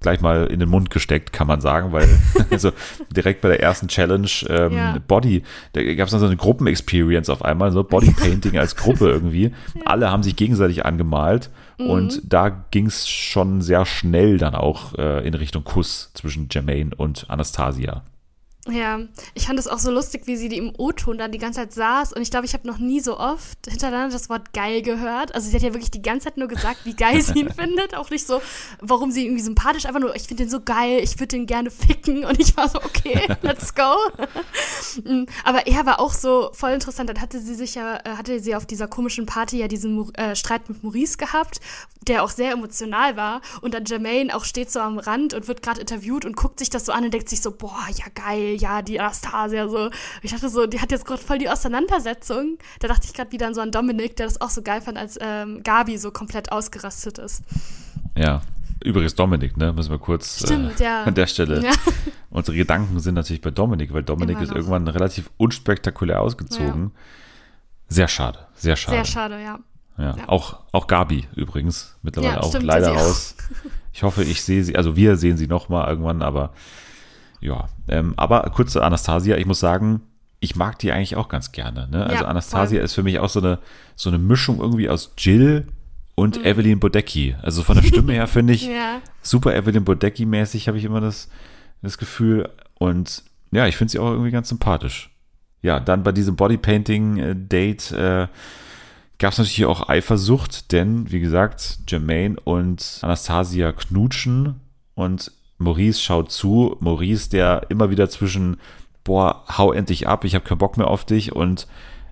gleich mal in den Mund gesteckt, kann man sagen, weil also direkt bei der ersten Challenge ähm, Ja. Body, da gab es dann so eine Gruppenexperience auf einmal, so Bodypainting als Gruppe irgendwie. Alle haben sich gegenseitig angemalt und da ging es schon sehr schnell dann auch äh, in Richtung Kuss zwischen Jermaine und Anastasia. Ja, ich fand es auch so lustig, wie sie die im O-Ton da die ganze Zeit saß. Und ich glaube, ich habe noch nie so oft hintereinander das Wort geil gehört. Also sie hat ja wirklich die ganze Zeit nur gesagt, wie geil sie ihn findet. Auch nicht so, warum sie irgendwie sympathisch, einfach nur, ich finde den so geil, ich würde den gerne ficken. Und ich war so, okay, let's go. Mm, Aber er war auch so voll interessant. Dann hatte sie sich ja, äh, hatte sie auf dieser komischen Party ja diesen äh, Streit mit Maurice gehabt, der auch sehr emotional war. Und dann Jermaine auch steht so am Rand und wird gerade interviewt und guckt sich das so an und denkt sich so, boah, ja geil, ja, die Anastasia so. Ich dachte so, die hat jetzt gerade voll die Auseinandersetzung. Da dachte ich gerade wieder an so an Dominik, der das auch so geil fand, als ähm, Gabi so komplett ausgerastet ist. Ja. Übrigens Dominik, ne? Müssen wir kurz Stimmt, äh, ja. an der Stelle. Ja. Unsere Gedanken sind natürlich bei Dominik, weil Dominik Immer ist noch. irgendwann relativ unspektakulär ausgezogen. Sehr schade, sehr schade. Sehr schade, ja. Ja. Ja. Auch, auch Gabi übrigens mittlerweile Ja, auch stimmt, leider raus. Ich hoffe, ich sehe sie, also wir sehen sie noch mal irgendwann, aber ja. Ähm, aber kurz zu Anastasia, ich muss sagen, ich mag die eigentlich auch ganz gerne. Ne? Also Ja, Anastasia voll. ist für mich auch so eine, so eine Mischung irgendwie aus Jill und Evelyn Bodecki. Also von der Stimme her finde ich Mhm. Ja. super Evelyn Bodecki-mäßig, habe ich immer das, das Gefühl. Und ja, ich finde sie auch irgendwie ganz sympathisch. Ja, dann bei diesem Bodypainting-Date äh, gab es natürlich auch Eifersucht, denn wie gesagt, Jermaine und Anastasia knutschen und Maurice schaut zu. Maurice, der immer wieder zwischen, boah, hau endlich ab, ich habe keinen Bock mehr auf dich und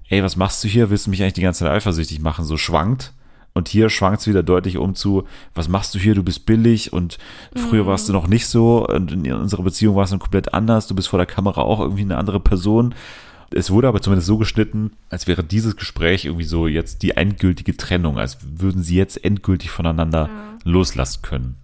ey, was machst du hier? Willst du mich eigentlich die ganze Zeit eifersüchtig machen? So schwankt. Und hier schwankt es wieder deutlich um zu, was machst du hier? Du bist billig und früher warst du noch nicht so und in unserer Beziehung warst du komplett anders. Du bist vor der Kamera auch irgendwie eine andere Person. Es wurde aber zumindest so geschnitten, als wäre dieses Gespräch irgendwie so jetzt die endgültige Trennung, als würden sie jetzt endgültig voneinander loslassen können.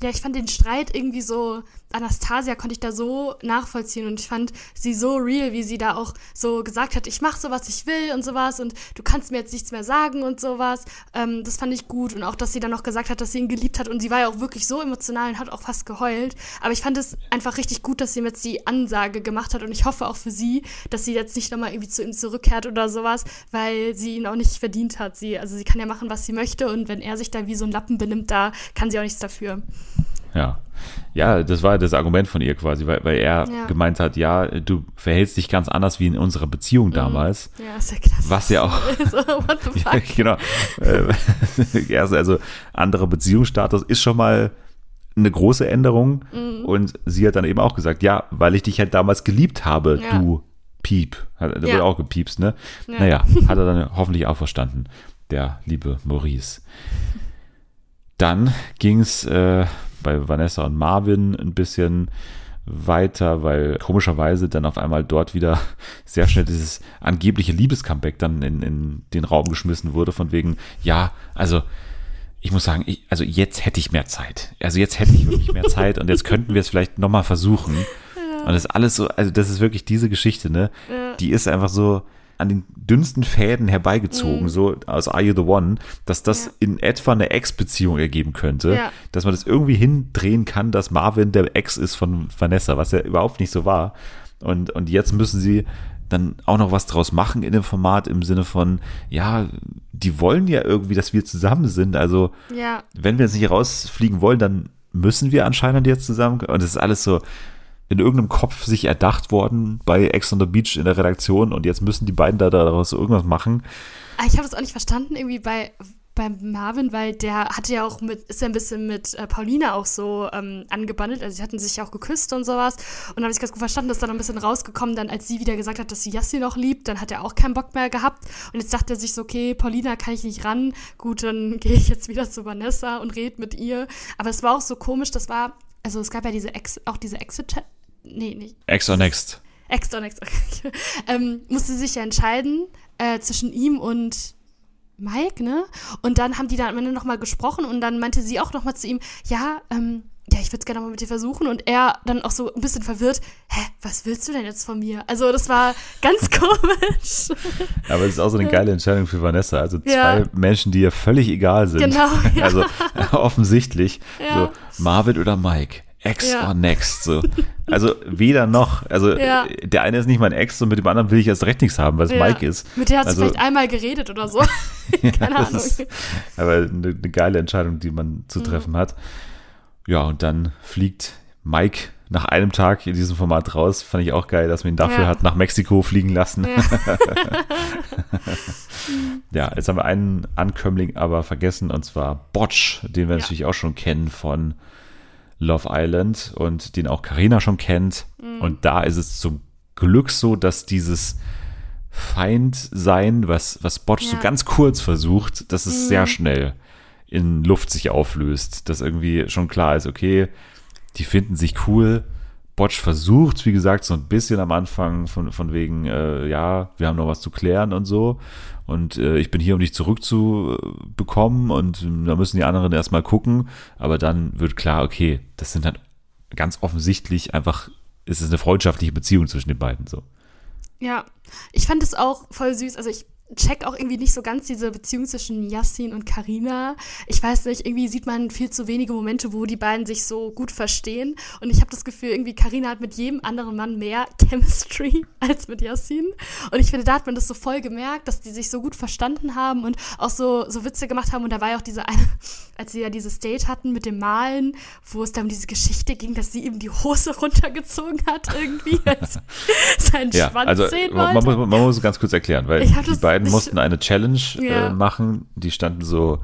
Ja, ich fand den Streit irgendwie so, Anastasia konnte ich da so nachvollziehen und ich fand sie so real, wie sie da auch so gesagt hat, ich mache so, was ich will und sowas und du kannst mir jetzt nichts mehr sagen und sowas. Ähm, das fand ich gut und auch, dass sie dann noch gesagt hat, dass sie ihn geliebt hat und sie war ja auch wirklich so emotional und hat auch fast geheult. Aber ich fand es einfach richtig gut, dass sie ihm jetzt die Ansage gemacht hat und ich hoffe auch für sie, dass sie jetzt nicht nochmal irgendwie zu ihm zurückkehrt oder sowas, weil sie ihn auch nicht verdient hat. Sie, also sie kann ja machen, was sie möchte und wenn er sich da wie so ein Lappen benimmt, da kann sie auch nichts dafür. Ja. Ja, das war das Argument von ihr quasi, weil, weil er Ja. gemeint hat, ja, du verhältst dich ganz anders wie in unserer Beziehung damals. Ja, ist ja krass. Was ja auch, so, what the ja, fuck? genau. Äh, also anderer Beziehungsstatus ist schon mal eine große Änderung. Mhm. Und sie hat dann eben auch gesagt, ja, weil ich dich halt damals geliebt habe, Ja. du Piep. Da Ja. wurde auch gepiepst, ne? Ja. Naja, hat er dann hoffentlich auch verstanden, der liebe Maurice. Dann ging es äh, bei Vanessa und Marvin ein bisschen weiter, weil komischerweise dann auf einmal dort wieder sehr schnell dieses angebliche Liebescomeback dann in, in den Raum geschmissen wurde, von wegen, ja, also ich muss sagen, ich, also jetzt hätte ich mehr Zeit. Also jetzt hätte ich wirklich mehr Zeit und jetzt könnten wir es vielleicht nochmal versuchen. Und das ist alles so, also das ist wirklich diese Geschichte, ne? Die ist einfach so an den dünnsten Fäden herbeigezogen, so aus Are You the One, dass das Ja. in etwa eine Ex-Beziehung ergeben könnte, Ja. dass man das irgendwie hindrehen kann, dass Marvin der Ex ist von Vanessa, was ja überhaupt nicht so war. Und, und jetzt müssen sie dann auch noch was draus machen in dem Format im Sinne von, ja, die wollen ja irgendwie, dass wir zusammen sind. Also, Ja, wenn wir jetzt nicht rausfliegen wollen, dann müssen wir anscheinend jetzt zusammen. Und es ist alles so in irgendeinem Kopf sich erdacht worden bei Ex on the Beach in der Redaktion und jetzt müssen die beiden da daraus irgendwas machen. Aber ich habe das auch nicht verstanden, irgendwie bei, bei Marvin, weil der hatte ja auch mit, ist ja ein bisschen mit äh, Paulina auch so ähm, angebandelt. Also sie hatten sich ja auch geküsst und sowas. Und habe ich ganz gut verstanden, dass dann ein bisschen rausgekommen, dann als sie wieder gesagt hat, dass sie Yassi noch liebt, dann hat er auch keinen Bock mehr gehabt. Und jetzt dachte er sich so, okay, Paulina kann ich nicht ran. Gut, dann gehe ich jetzt wieder zu Vanessa und rede mit ihr. Aber es war auch so komisch, das war also es gab ja diese Ex, auch diese Exit, nee, nicht, Ex or Next. Ex oder Ex, ähm, musste sich ja entscheiden äh, zwischen ihm und Mike, ne? Und dann haben die da am Ende nochmal gesprochen und dann meinte sie auch nochmal zu ihm, ja, ähm, ja, ich würde es gerne mal mit dir versuchen. Und er dann auch so ein bisschen verwirrt, hä, was willst du denn jetzt von mir? Also das war ganz komisch. Aber es ist auch so eine geile Entscheidung für Vanessa. Also zwei Ja. Menschen, die ihr völlig egal sind. Genau, ja. Also offensichtlich. Ja. So Marvin oder Mike. Ex Ja. or next. So. Also weder noch. Also Ja. der eine ist nicht mein Ex und mit dem anderen will ich erst recht nichts haben, weil es Ja. Mike ist. Mit der hat sie Also- vielleicht einmal geredet oder so. Keine Ahnung. ist aber eine, eine geile Entscheidung, die man zu treffen hat. Ja, und dann fliegt Mike nach einem Tag in diesem Format raus. Fand ich auch geil, dass man ihn dafür hat nach Mexiko fliegen lassen. Ja. Jetzt haben wir einen Ankömmling aber vergessen, und zwar Botch, den wir natürlich auch schon kennen von Love Island und den auch Karina schon kennt. Mhm. Und da ist es zum Glück so, dass dieses Feindsein, was, was Botch so Ja. ganz kurz versucht, dass es Mhm. sehr schnell in Luft sich auflöst. Dass irgendwie schon klar ist, okay, die finden sich cool. Botch versucht, wie gesagt, so ein bisschen am Anfang von, von wegen, äh, ja, wir haben noch was zu klären und so. Und äh, ich bin hier, um dich zurückzubekommen und äh, da müssen die anderen erstmal gucken. Aber dann wird klar, okay, das sind halt ganz offensichtlich einfach, es ist eine freundschaftliche Beziehung zwischen den beiden so. Ja, ich fand es auch voll süß. Also ich check auch irgendwie nicht so ganz diese Beziehung zwischen Yassin und Karina. Ich weiß nicht, irgendwie sieht man viel zu wenige Momente, wo die beiden sich so gut verstehen. Und ich habe das Gefühl, irgendwie Karina hat mit jedem anderen Mann mehr Chemistry als mit Yassin. Und ich finde, da hat man das so voll gemerkt, dass die sich so gut verstanden haben und auch so, so Witze gemacht haben. Und da war ja auch diese eine, als sie ja dieses Date hatten mit dem Malen, wo es dann um diese Geschichte ging, dass sie ihm die Hose runtergezogen hat irgendwie, als seinen Ja, Schwanz also sehen man, wollte. man, muss- man muss es ganz kurz erklären, weil Ich die das beiden mussten eine Challenge Ja. äh, machen. Die standen so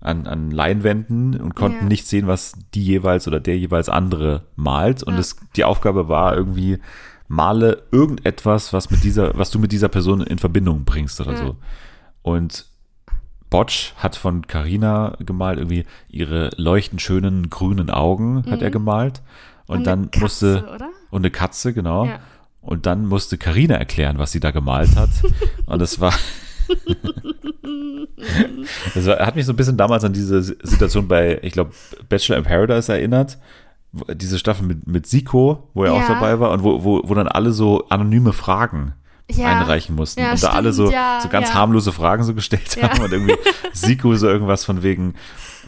an, an Leinwänden und konnten Ja. nicht sehen, was die jeweils oder der jeweils andere malt. Und Ja. es, die Aufgabe war irgendwie, male irgendetwas, was mit dieser, was du mit dieser Person in Verbindung bringst oder so. Und Botch hat von Carina gemalt, irgendwie ihre leuchtend schönen grünen Augen hat er gemalt. Und, Mhm. Und dann eine Katze, musste, oder? und eine Katze, genau. Ja. Und dann musste Karina erklären, was sie da gemalt hat. Und das war. das war, hat mich so ein bisschen damals an diese Situation bei, ich glaube, Bachelor in Paradise erinnert. Diese Staffel mit, mit Siko, wo er auch Ja. dabei war und wo, wo, wo dann alle so anonyme Fragen Ja. einreichen mussten. Ja, und da alle so, stimmt, so ganz harmlose Fragen so gestellt haben und irgendwie Siko so irgendwas von wegen,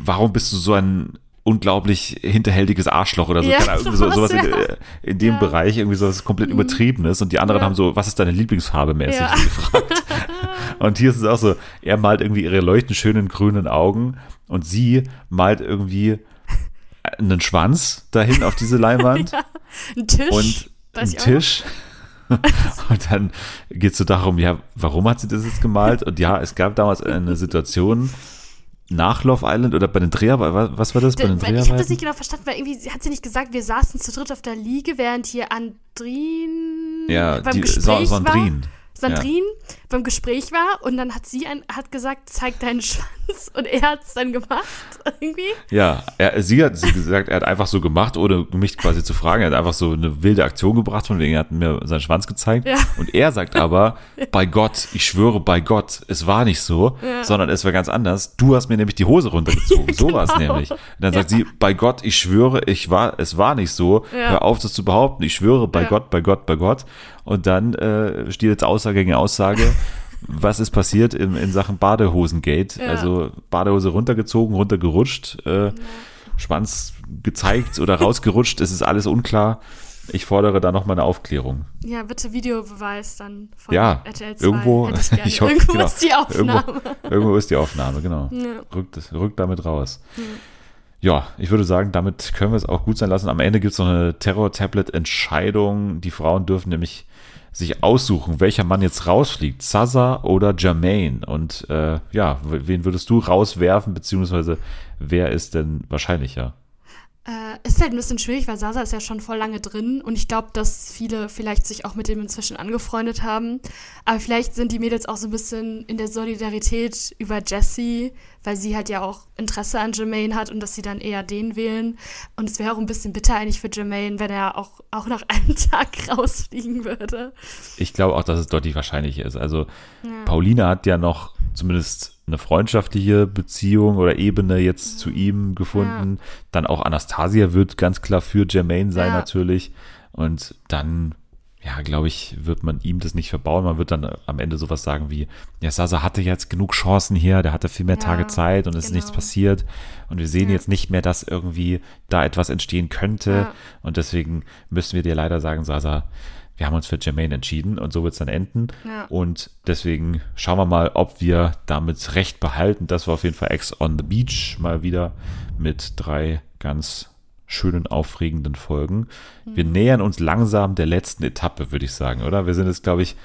warum bist du so ein unglaublich hinterhältiges Arschloch oder so, Ja, keine so, sowas, sowas in, ja. äh, in dem Ja. Bereich, irgendwie sowas komplett übertrieben ist und die anderen Ja. haben so, was ist deine Lieblingsfarbe mäßig Ja. gefragt. Und hier ist es auch so, er malt irgendwie ihre leuchtend schönen grünen Augen und sie malt irgendwie einen Schwanz dahin auf diese Leinwand Ein Tisch. und auch Tisch. Und dann geht es so darum, ja, warum hat sie das jetzt gemalt? Und ja, es gab damals eine Situation nach Love Island oder bei den Dreharbeiten, was war das? Bei den Ich habe das Dreharbeiten? nicht genau verstanden, weil irgendwie hat sie nicht gesagt, wir saßen zu dritt auf der Liege, während hier Andrin Ja, beim die Gespräch Sa- Sandrine. war. Sandrine beim Gespräch war und dann hat sie ein, hat gesagt, zeig deinen Schwanz und er hat es dann gemacht irgendwie. Ja, er, sie hat sie gesagt, er hat einfach so gemacht, ohne mich quasi zu fragen. Er hat einfach so eine wilde Aktion gebracht, von wegen, er hat mir seinen Schwanz gezeigt. Ja. Und er sagt aber, bei Gott, ich schwöre bei Gott, es war nicht so, sondern es war ganz anders. Du hast mir nämlich die Hose runtergezogen. So war es Genau. nämlich. Und dann sagt sie, bei Gott, ich schwöre, ich war, es war nicht so. Ja. Hör auf, das zu behaupten. Ich schwöre bei Ja. Gott, bei Gott, bei Gott. Und dann äh, steht jetzt Aussage gegen Aussage. Was ist passiert in, in Sachen Badehosengate? Ja. Also Badehose runtergezogen, runtergerutscht, äh, Schwanz gezeigt oder rausgerutscht, es ist alles unklar. Ich fordere da noch mal eine Aufklärung. Ja, bitte Videobeweis dann von Ja, RTL 2. irgendwo, ich hoffe, irgendwo genau, ist die Aufnahme. Irgendwo, irgendwo ist die Aufnahme, genau. Ja. Rückt, rückt damit raus. Ja, ich würde sagen, damit können wir es auch gut sein lassen. Am Ende gibt es noch eine Terror-Tablet-Entscheidung. Die Frauen dürfen nämlich sich aussuchen, welcher Mann jetzt rausfliegt, Zaza oder Jermaine. Und äh, ja, wen würdest du rauswerfen, beziehungsweise wer ist denn wahrscheinlicher? Äh, ist halt ein bisschen schwierig, weil Sasa ist ja schon voll lange drin und ich glaube, dass viele vielleicht sich auch mit dem inzwischen angefreundet haben. Aber vielleicht sind die Mädels auch so ein bisschen in der Solidarität über Jessie, weil sie halt ja auch Interesse an Jermaine hat und dass sie dann eher den wählen. Und es wäre auch ein bisschen bitter eigentlich für Jermaine, wenn er auch, auch nach einem Tag rausfliegen würde. Ich glaube auch, dass es deutlich wahrscheinlicher ist. Also Pauline hat ja noch zumindest eine freundschaftliche Beziehung oder Ebene jetzt zu ihm gefunden. Dann auch Anastasia wird ganz klar für Jermaine sein Ja. natürlich. Und dann, ja, glaube ich, wird man ihm das nicht verbauen. Man wird dann am Ende sowas sagen wie, ja, Sasa hatte jetzt genug Chancen hier, der hatte viel mehr Ja, Tage Zeit und es ist genau. nichts passiert. Und wir sehen Ja. jetzt nicht mehr, dass irgendwie da etwas entstehen könnte. Ja. Und deswegen müssen wir dir leider sagen, Sasa, wir haben uns für Jermaine entschieden und so wird es dann enden. Und deswegen schauen wir mal, ob wir damit recht behalten. Das war auf jeden Fall Ex on the Beach mal wieder mit drei ganz schönen, aufregenden Folgen. Wir nähern uns langsam der letzten Etappe, würde ich sagen, oder? Wir sind jetzt, glaube ich,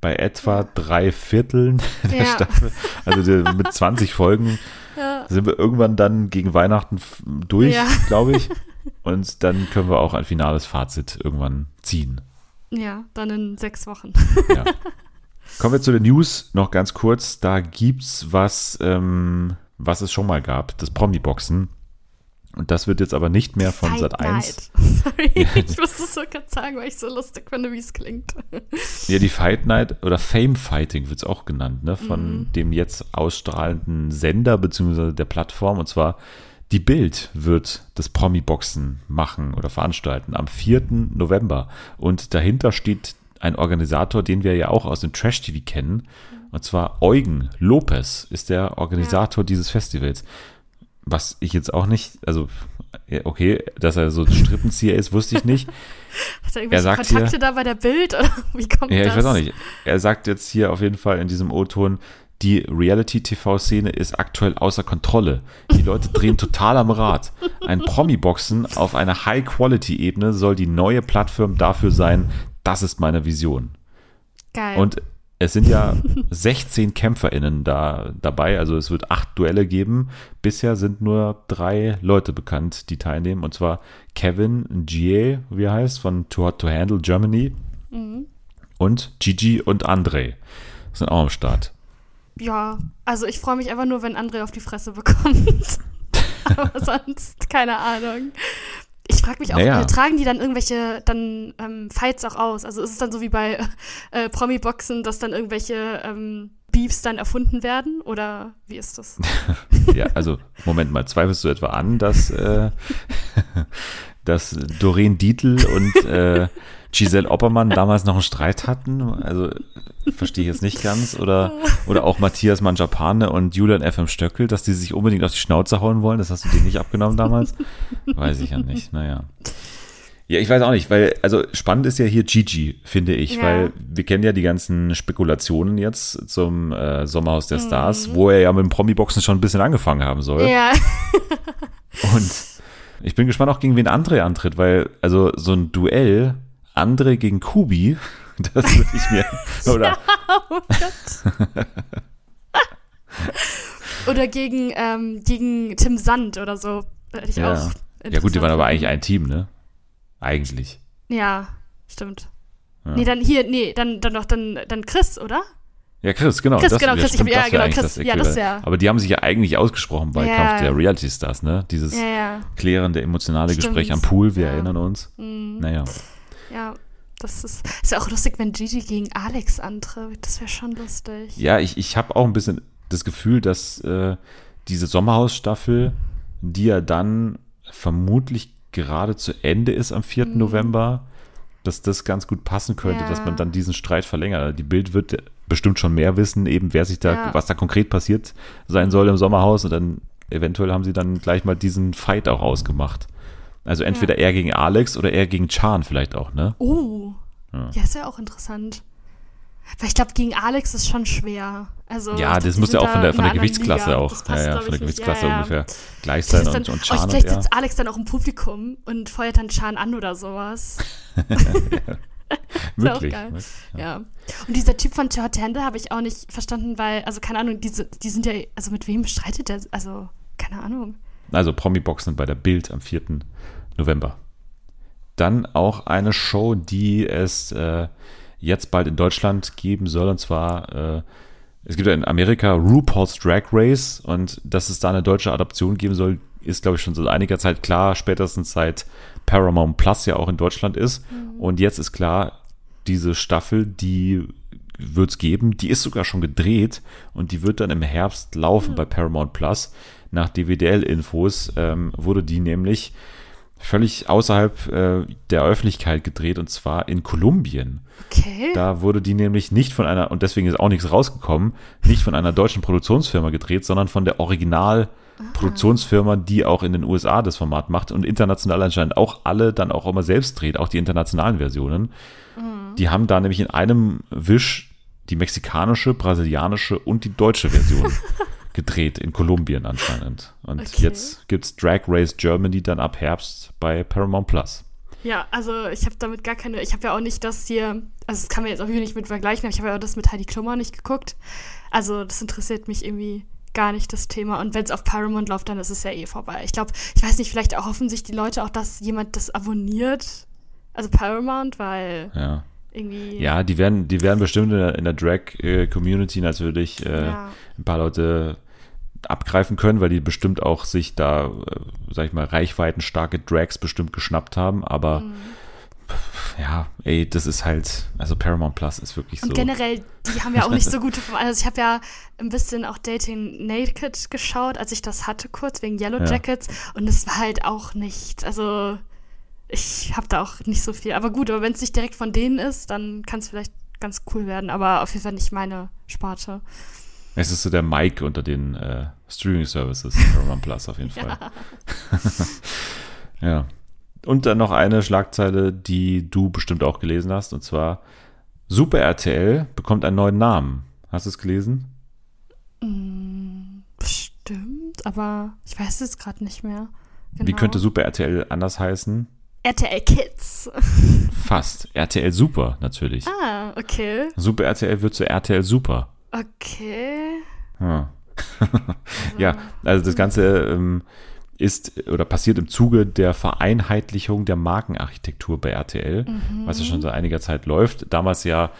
bei etwa drei Vierteln der Ja. Staffel. Also mit 20 Folgen Ja. sind wir irgendwann dann gegen Weihnachten durch, Ja. glaube ich. Und dann können wir auch ein finales Fazit irgendwann ziehen. Ja, dann in sechs Wochen. Ja. Kommen wir zu den News noch ganz kurz. Da gibt's was, ähm, was es schon mal gab, das Promi-Boxen. Und das wird jetzt aber nicht mehr von Sat 1. Night. Sorry, ich musste es so gerade sagen, weil ich so lustig finde, wie es klingt. Ja, die Fight Night oder Fame Fighting wird's auch genannt, ne? Von Mhm. dem jetzt ausstrahlenden Sender beziehungsweise der Plattform. Und zwar die Bild wird das Promi-Boxen machen oder veranstalten am 4. November. Und dahinter steht ein Organisator, den wir ja auch aus dem Trash-TV kennen. Und zwar Eugen Lopez ist der Organisator dieses Festivals. Was ich jetzt auch nicht, also ja, okay, dass er so ein Strippenzieher ist, wusste ich nicht. Hat er irgendwelche sagt Kontakte hier- da bei der Bild? Oder wie kommt Ja, das? ich weiß auch nicht. Er sagt jetzt hier auf jeden Fall in diesem O-Ton, die Reality-TV-Szene ist aktuell außer Kontrolle. Die Leute drehen total am Rad. Ein Promi-Boxen auf einer High-Quality-Ebene soll die neue Plattform dafür sein. Das ist meine Vision. Geil. Und es sind ja 16 KämpferInnen da dabei, also es wird acht Duelle geben. Bisher sind nur drei Leute bekannt, die teilnehmen, und zwar Kevin Gie, wie er heißt, von Too Hot to Handle Germany und Gigi und André sind auch am Start. ja, also ich freue mich einfach nur, wenn André auf die Fresse bekommt. Aber sonst, keine Ahnung. Ich frage mich auch, Naja. äh, tragen die dann irgendwelche dann ähm, Fights auch aus? Also ist es dann so wie bei äh, Promi-Boxen, dass dann irgendwelche ähm, Beefs dann erfunden werden? Oder wie ist das? Ja, also Moment mal, zweifelst du etwa an, dass, äh, dass Doreen Dietl und äh, Giselle Oppermann damals noch einen Streit hatten? Also verstehe ich jetzt nicht ganz. Oder, oder auch Matthias Manjapane und Julian FM Stöckel, dass die sich unbedingt auf die Schnauze hauen wollen. Das hast du dir nicht abgenommen damals? Weiß ich ja nicht. Naja. Ja, ich weiß auch nicht, weil, also spannend ist ja hier Gigi, finde ich, Ja. weil wir kennen ja die ganzen Spekulationen jetzt zum äh, Sommerhaus der Stars, wo er ja mit dem Promi-Boxen schon ein bisschen angefangen haben soll. ja, Und ich bin gespannt auch, gegen wen André antritt, weil, also so ein Duell, André gegen Kubi, das würde ich mir, oder, oh oder gegen, ähm, gegen Tim Sand oder so. Hätte ich ja. auch Ja gut, die waren aber eigentlich ein Team, ne? Eigentlich. Ja, stimmt. Ja. Nee, dann hier, nee, dann, dann doch, dann, dann Chris, oder? Ja, Chris, genau. Chris, das, genau, ja, Chris, ich hab- ja, das genau, Chris, ja, das wär- Aber die haben sich ja eigentlich ausgesprochen bei Ja. Kampf der Reality Stars, ne? Dieses Ja, ja. klärende, emotionale Stimmt. Gespräch am Pool, wir Ja. erinnern uns. Mhm. Naja. Ja, das ist, ist ja auch lustig, wenn Gigi gegen Alex antritt. Das wäre schon lustig. Ja, ich, ich habe auch ein bisschen das Gefühl, dass äh, diese Sommerhausstaffel, die ja dann vermutlich gerade zu Ende ist am 4. November, dass das ganz gut passen könnte, Ja. dass man dann diesen Streit verlängert. Die Bild wird bestimmt schon mehr wissen, eben wer sich da, Ja. was da konkret passiert sein soll im Sommerhaus und dann eventuell haben sie dann gleich mal diesen Fight auch ausgemacht. Also entweder er gegen Alex oder er gegen Chan vielleicht auch, ne? Oh. Ja. Ja, ist ja auch interessant. Weil ich glaube, gegen Alex ist schon schwer. Also, Ja, das muss ja auch von der, von der Gewichtsklasse auch. Ja, passt, ja, glaub von der. Gewichtsklasse ja, ja. ungefähr gleich sein dann, und, und oh, Chan und vielleicht sitzt Alex dann auch im Publikum und feuert dann Chan an oder sowas. Möglich, ja. Ja. Und dieser Typ von Hot Hände habe ich auch nicht verstanden, weil, also keine Ahnung, diese, die sind ja, also mit wem streitet der? Also, keine Ahnung. Also Promi-Boxen bei der Bild am 4. November. Dann auch eine Show, die es äh, jetzt bald in Deutschland geben soll, und zwar äh, es gibt ja in Amerika RuPaul's Drag Race und dass es da eine deutsche Adaption geben soll, ist, glaube ich, schon seit einiger Zeit klar, spätestens seit Paramount Plus ja auch in Deutschland ist. Und jetzt ist klar, diese Staffel, die wird es geben, die ist sogar schon gedreht und die wird dann im Herbst laufen bei Paramount Plus. Nach DWDL-Infos ähm, wurde die nämlich völlig außerhalb äh, der Öffentlichkeit gedreht und zwar in Kolumbien. Okay. Da wurde die nämlich nicht von einer, und deswegen ist auch nichts rausgekommen, nicht von einer deutschen Produktionsfirma gedreht, sondern von der Original-Produktionsfirma, die auch in den USA das Format macht und international anscheinend auch alle dann auch immer selbst dreht, auch die internationalen Versionen. Die haben da nämlich in einem Wisch die mexikanische, brasilianische und die deutsche Version gedreht in Kolumbien anscheinend. Und Okay. jetzt gibt's Drag Race Germany dann ab Herbst bei Paramount Plus. Ja, also ich habe damit gar keine, ich habe ja auch nicht das hier, also das kann man jetzt auch wieder nicht mit vergleichen, aber ich habe ja auch das mit Heidi Klummer nicht geguckt. Also das interessiert mich irgendwie gar nicht, das Thema. Und wenn es auf Paramount läuft, dann ist es ja eh vorbei. Ich glaube, ich weiß nicht, vielleicht hoffen sich die Leute auch, dass jemand das abonniert. Also Paramount, weil Ja. irgendwie. Ja, die werden, die werden bestimmt in der, in der Drag-Community natürlich äh, Ja. ein paar Leute abgreifen können, weil die bestimmt auch sich da, äh, sag ich mal, reichweitenstarke Drags bestimmt geschnappt haben, aber Mhm. Ja, ey, das ist halt, also Paramount Plus ist wirklich Und so. generell, die haben ja auch nicht so gute. Also ich habe ja ein bisschen auch Dating Naked geschaut, als ich das hatte kurz wegen Yellow Ja. Jackets und es war halt auch nichts. Also ich habe da auch nicht so viel. Aber gut, aber wenn es nicht direkt von denen ist, dann kann es vielleicht ganz cool werden. Aber auf jeden Fall nicht meine Sparte. Es ist so der Mike unter den äh, Streaming-Services, Paramount Plus auf jeden Fall. ja. Und dann noch eine Schlagzeile, die du bestimmt auch gelesen hast, und zwar Super RTL bekommt einen neuen Namen. Hast du es gelesen? Bestimmt, aber ich weiß es gerade nicht mehr. Genau. Wie könnte Super RTL anders heißen? RTL Kids. Fast. RTL Super natürlich. ah, okay. Super RTL wird zu RTL Super. Okay. Ja, ja also das Ganze ähm, ist oder passiert im Zuge der Vereinheitlichung der Markenarchitektur bei RTL, was ja schon seit einiger Zeit läuft. Damals ja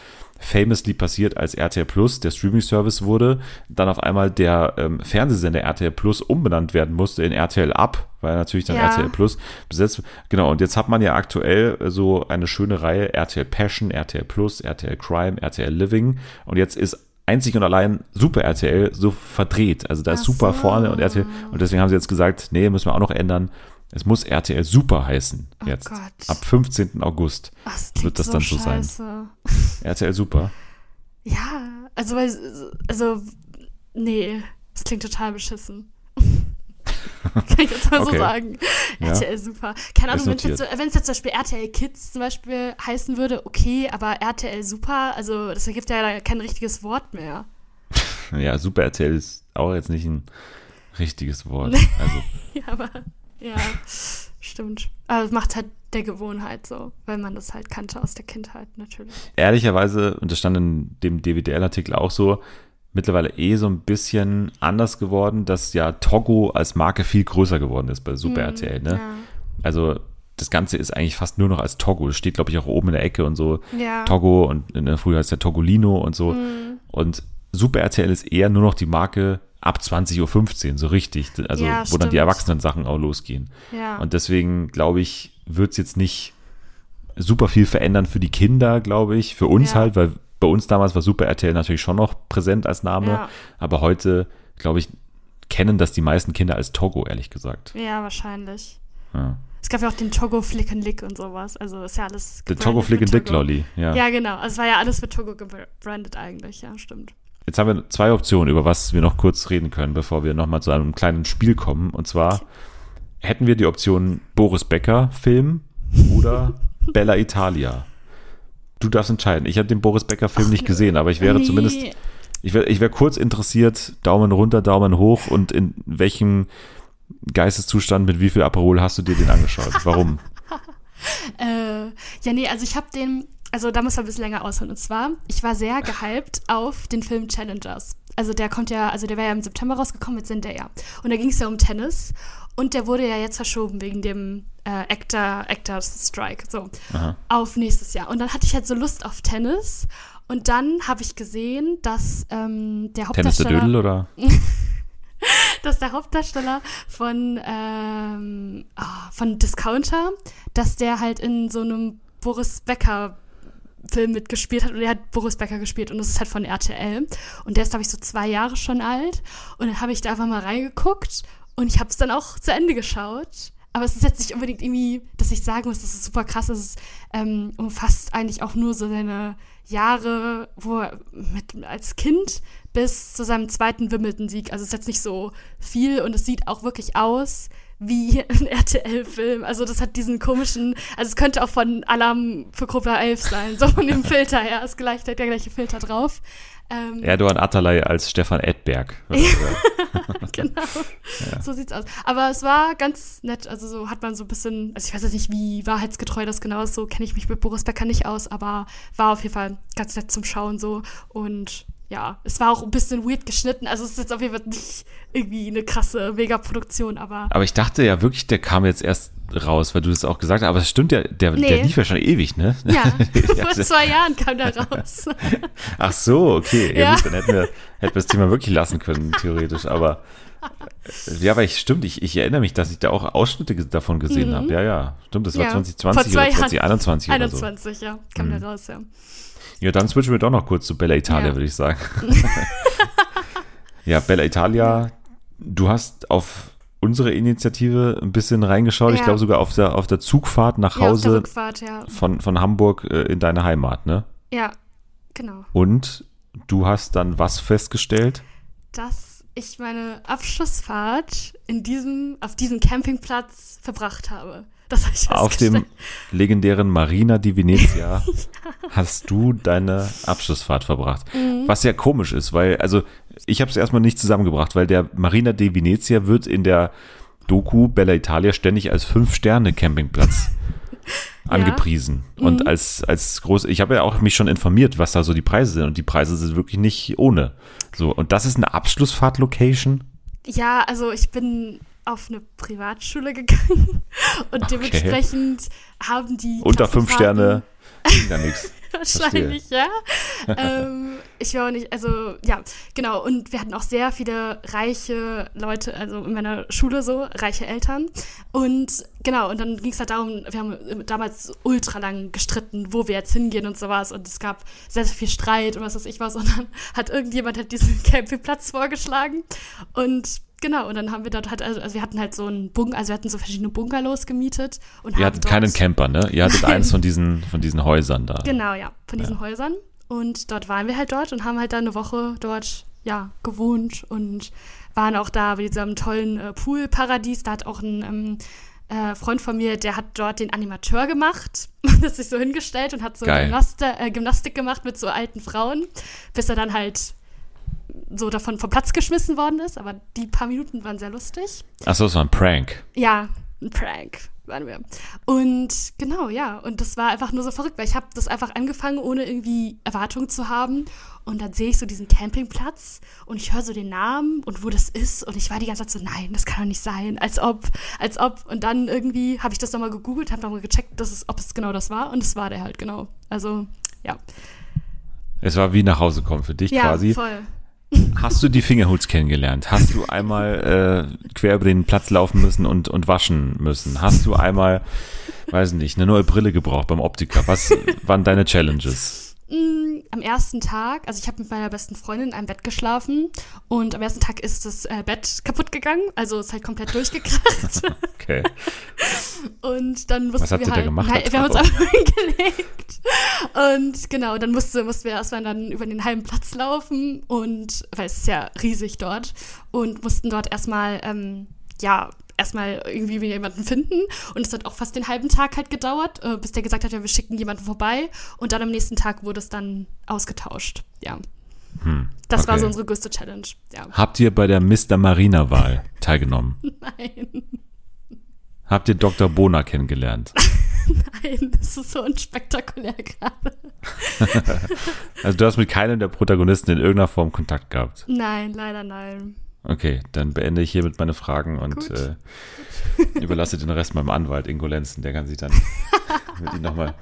famously passiert, als RTL Plus der Streaming-Service wurde, dann auf einmal der ähm, Fernsehsender RTL Plus umbenannt werden musste in RTL Up, weil natürlich dann Ja. RTL Plus besetzt. Genau, und jetzt hat man ja aktuell so eine schöne Reihe RTL Passion, RTL Plus, RTL Crime, RTL Living und jetzt ist einzig und allein Super RTL so verdreht. Also da ist Ach Super so. vorne und RTL und deswegen haben sie jetzt gesagt, nee, müssen wir auch noch ändern. Es muss RTL Super heißen jetzt. Gott. Ab 15. August Ach, wird das dann so sein. scheiße. RTL Super. Ja, also, weil, also, nee, das klingt total beschissen. Kann ich jetzt mal Okay. so sagen. Ja. RTL super. Keine Ahnung, wenn es jetzt, wenn es jetzt zum Beispiel RTL Kids zum Beispiel heißen würde, okay, aber RTL super, also das ergibt ja kein richtiges Wort mehr. Ja, Super RTL ist auch jetzt nicht ein richtiges Wort. Also Ja, aber, ja, stimmt. Aber es macht halt der Gewohnheit so, weil man das halt kannte aus der Kindheit natürlich. ehrlicherweise, und das stand in dem DWDL-Artikel auch so, mittlerweile eh so ein bisschen anders geworden, dass ja Togo als Marke viel größer geworden ist bei Super RTL. Ne? Ja. Also das Ganze ist eigentlich fast nur noch als Togo. Das steht, glaube ich, auch oben in der Ecke und so. Ja. Togo und in der Früh heißt der Togolino und so. Mhm. Und Super RTL ist eher nur noch die Marke ab 20.15 Uhr, so richtig. Also Ja, wo dann die stimmt. Erwachsenen-Sachen auch losgehen. Ja. Und deswegen, glaube ich, wird es jetzt nicht super viel verändern für die Kinder, glaube ich. Für uns halt, weil bei uns damals war Super RTL natürlich schon noch präsent als Name. Ja. Aber heute, glaube ich, kennen das die meisten Kinder als Togo, ehrlich gesagt. ja, wahrscheinlich. Ja. Es gab ja auch den Togo Flick and Lick und sowas. Also ist ja alles. Der Togo Flick and Togo. Lolly, ja. Ja, genau. Also es war ja alles mit Togo gebrandet eigentlich, ja, stimmt. Jetzt haben wir zwei Optionen, über was wir noch kurz reden können, bevor wir nochmal zu einem kleinen Spiel kommen. Und zwar hätten wir die Option Boris Becker Film oder Bella Italia. Du darfst entscheiden. Ich habe den Boris Becker Film nicht gesehen, aber ich wäre Nee. zumindest, ich wäre ich wär kurz interessiert, Daumen runter, Daumen hoch und in welchem Geisteszustand mit wie viel Aperol hast du dir den angeschaut? Warum? Äh, ja, nee, also ich habe den, also da muss man ein bisschen länger ausholen. Und zwar, ich war sehr gehypt auf den Film Challengers. Also der kommt ja, also der wäre ja im September rausgekommen mit Zendaya. Und da ging es ja um Tennis. Und der wurde ja jetzt verschoben wegen dem äh, Actor, Actors Strike. So. Aha. Auf nächstes Jahr. Und dann hatte ich halt so Lust auf Tennis. Und dann habe ich gesehen, dass ähm, der Tennis der Hauptdarsteller, Dödel oder? dass der Hauptdarsteller von, ähm, ah, von Discounter, dass der halt in so einem Boris Becker Film mitgespielt hat und er hat Boris Becker gespielt und das ist halt von RTL und der ist glaube ich so zwei Jahre schon alt und dann habe ich da einfach mal reingeguckt und ich habe es dann auch zu Ende geschaut. Aber es ist jetzt nicht unbedingt irgendwie, dass ich sagen muss, das ist super krass. Es ähm, umfasst eigentlich auch nur so seine Jahre, wo er mit, als Kind bis zu seinem zweiten Wimbledon-Sieg. Also es ist jetzt nicht so viel und es sieht auch wirklich aus wie ein RTL-Film. Also das hat diesen komischen, also es könnte auch von Alarm für Cobra 11 sein, so von dem Filter her. Ist gleich der, der gleiche Filter drauf. Ähm, Erdogan Atalay als Stefan Edberg. genau. So sieht's aus. Aber es war ganz nett. Also so hat man so ein bisschen, also ich weiß jetzt nicht, wie wahrheitsgetreu das genau ist, so kenne ich mich mit Boris Becker nicht aus, aber war auf jeden Fall ganz nett zum Schauen so. Und ja, es war auch ein bisschen weird geschnitten. Also es ist jetzt auf jeden Fall nicht irgendwie eine krasse Megaproduktion, aber. Aber ich dachte ja wirklich, der kam jetzt erst raus, weil du das auch gesagt hast. Aber es stimmt ja, der, Nee. der lief ja schon ewig, ne? Ja, vor zwei Jahren kam der raus. Ach so, okay. Ja, Ja. gut, dann hätten wir, hätten wir das Thema wirklich lassen können, theoretisch. Aber ja, aber ich stimmt, ich, ich erinnere mich, dass ich da auch Ausschnitte davon gesehen habe. Ja, ja, stimmt, das war Mhm. Ja. 2020 Vor zwei oder Jahren. 2021 oder so. 21, ja, kam Mhm. der raus, ja. Ja, dann switchen wir doch noch kurz zu Bella Italia, Ja. würde ich sagen. ja, Bella Italia, du hast auf unsere Initiative ein bisschen reingeschaut. Ich Ja. glaube sogar auf der, auf der Zugfahrt nach Hause ja. von, von Hamburg äh, in deine Heimat, ne? Ja, genau. Und du hast dann was festgestellt? dass ich meine Abschlussfahrt in diesem, auf diesem Campingplatz verbracht habe. Das habe ich Auf dem legendären Marina di Venezia hast du deine Abschlussfahrt verbracht. Mhm. Was ja komisch ist, weil, also ich habe es erstmal nicht zusammengebracht, weil der Marina di Venezia wird in der Doku Bella Italia ständig als Fünf-Sterne-Campingplatz angepriesen. Mhm. Und als, als groß, ich habe ja auch mich schon informiert, was da so die Preise sind. Und die Preise sind wirklich nicht ohne. So, und das ist eine Abschlussfahrt-Location? Ja, also ich bin auf eine Privatschule gegangen und Okay. dementsprechend haben die Unter fünf Sterne. Gar nichts. Wahrscheinlich, ja. ähm, ich war auch nicht, also ja, genau. Und wir hatten auch sehr viele reiche Leute, also in meiner Schule so, reiche Eltern. Und genau, und dann ging es halt darum, wir haben damals ultra lang gestritten, wo wir jetzt hingehen und sowas. Und es gab sehr, sehr viel Streit und was weiß ich was. Und dann hat irgendjemand halt diesen Campingplatz vorgeschlagen. Und Genau, und dann haben wir dort halt, also, also wir hatten halt so einen Bunker, also wir hatten so verschiedene Bungalows gemietet. Und Ihr hattet keinen Camper, ne? Ihr hattet eins von diesen, von diesen Häusern da. Genau, ja, von diesen Häusern. Und dort waren wir halt dort und haben halt da eine Woche dort, ja, gewohnt und waren auch da bei diesem tollen äh, Poolparadies. Da hat auch ein ähm, äh, Freund von mir, der hat dort den Animateur gemacht und ist sich so hingestellt und hat so Geil. Gymnaste, äh, Gymnastik gemacht mit so alten Frauen, bis er dann halt so davon vom Platz geschmissen worden ist. Aber die paar Minuten waren sehr lustig. Achso, das war ein Prank. Ja, ein Prank waren wir. Und genau, ja. Und das war einfach nur so verrückt, weil ich habe das einfach angefangen, ohne irgendwie Erwartungen zu haben. Und dann sehe ich so diesen Campingplatz und ich höre so den Namen und wo das ist. Und ich war die ganze Zeit so, nein, das kann doch nicht sein. Als ob, als ob. Und dann irgendwie habe ich das nochmal gegoogelt, habe nochmal gecheckt, dass es, ob es genau das war. Und es war der halt genau. Also, ja. Es war wie nach Hause kommen für dich Ja, quasi. voll. Hast du die Fingerhoots kennengelernt? Hast du einmal äh, quer über den Platz laufen müssen und, und waschen müssen? Hast du einmal, weiß nicht, eine neue Brille gebraucht beim Optiker? Was waren deine Challenges? Am ersten Tag, also ich habe mit meiner besten Freundin in einem Bett geschlafen und am ersten Tag ist das äh, Bett kaputt gegangen, also ist halt komplett durchgekracht. Okay. Und dann mussten Was habt wir ihr da halt, gemacht Nein, wir haben uns einfach hingelegt. Und genau, dann musste, mussten wir erstmal dann über den halben Platz laufen und, weil es ist ja riesig dort, und mussten dort erstmal, ähm, ja, erstmal irgendwie jemanden finden. Und es hat auch fast den halben Tag halt gedauert, äh, bis der gesagt hat, ja, wir schicken jemanden vorbei. Und dann am nächsten Tag wurde es dann ausgetauscht. Ja. Das war okay. so unsere größte Challenge. Ja. Habt ihr bei der Mr. Marina-Wahl teilgenommen? Nein, Habt ihr Dr. Bona kennengelernt? nein, das ist so unspektakulär gerade. Also du hast mit keinem der Protagonisten in irgendeiner Form Kontakt gehabt. Nein, leider nein. Okay, dann beende ich hiermit meine Fragen und äh, überlasse den Rest meinem Anwalt Ingo Lenzen. Der kann sich dann mit ihm nochmal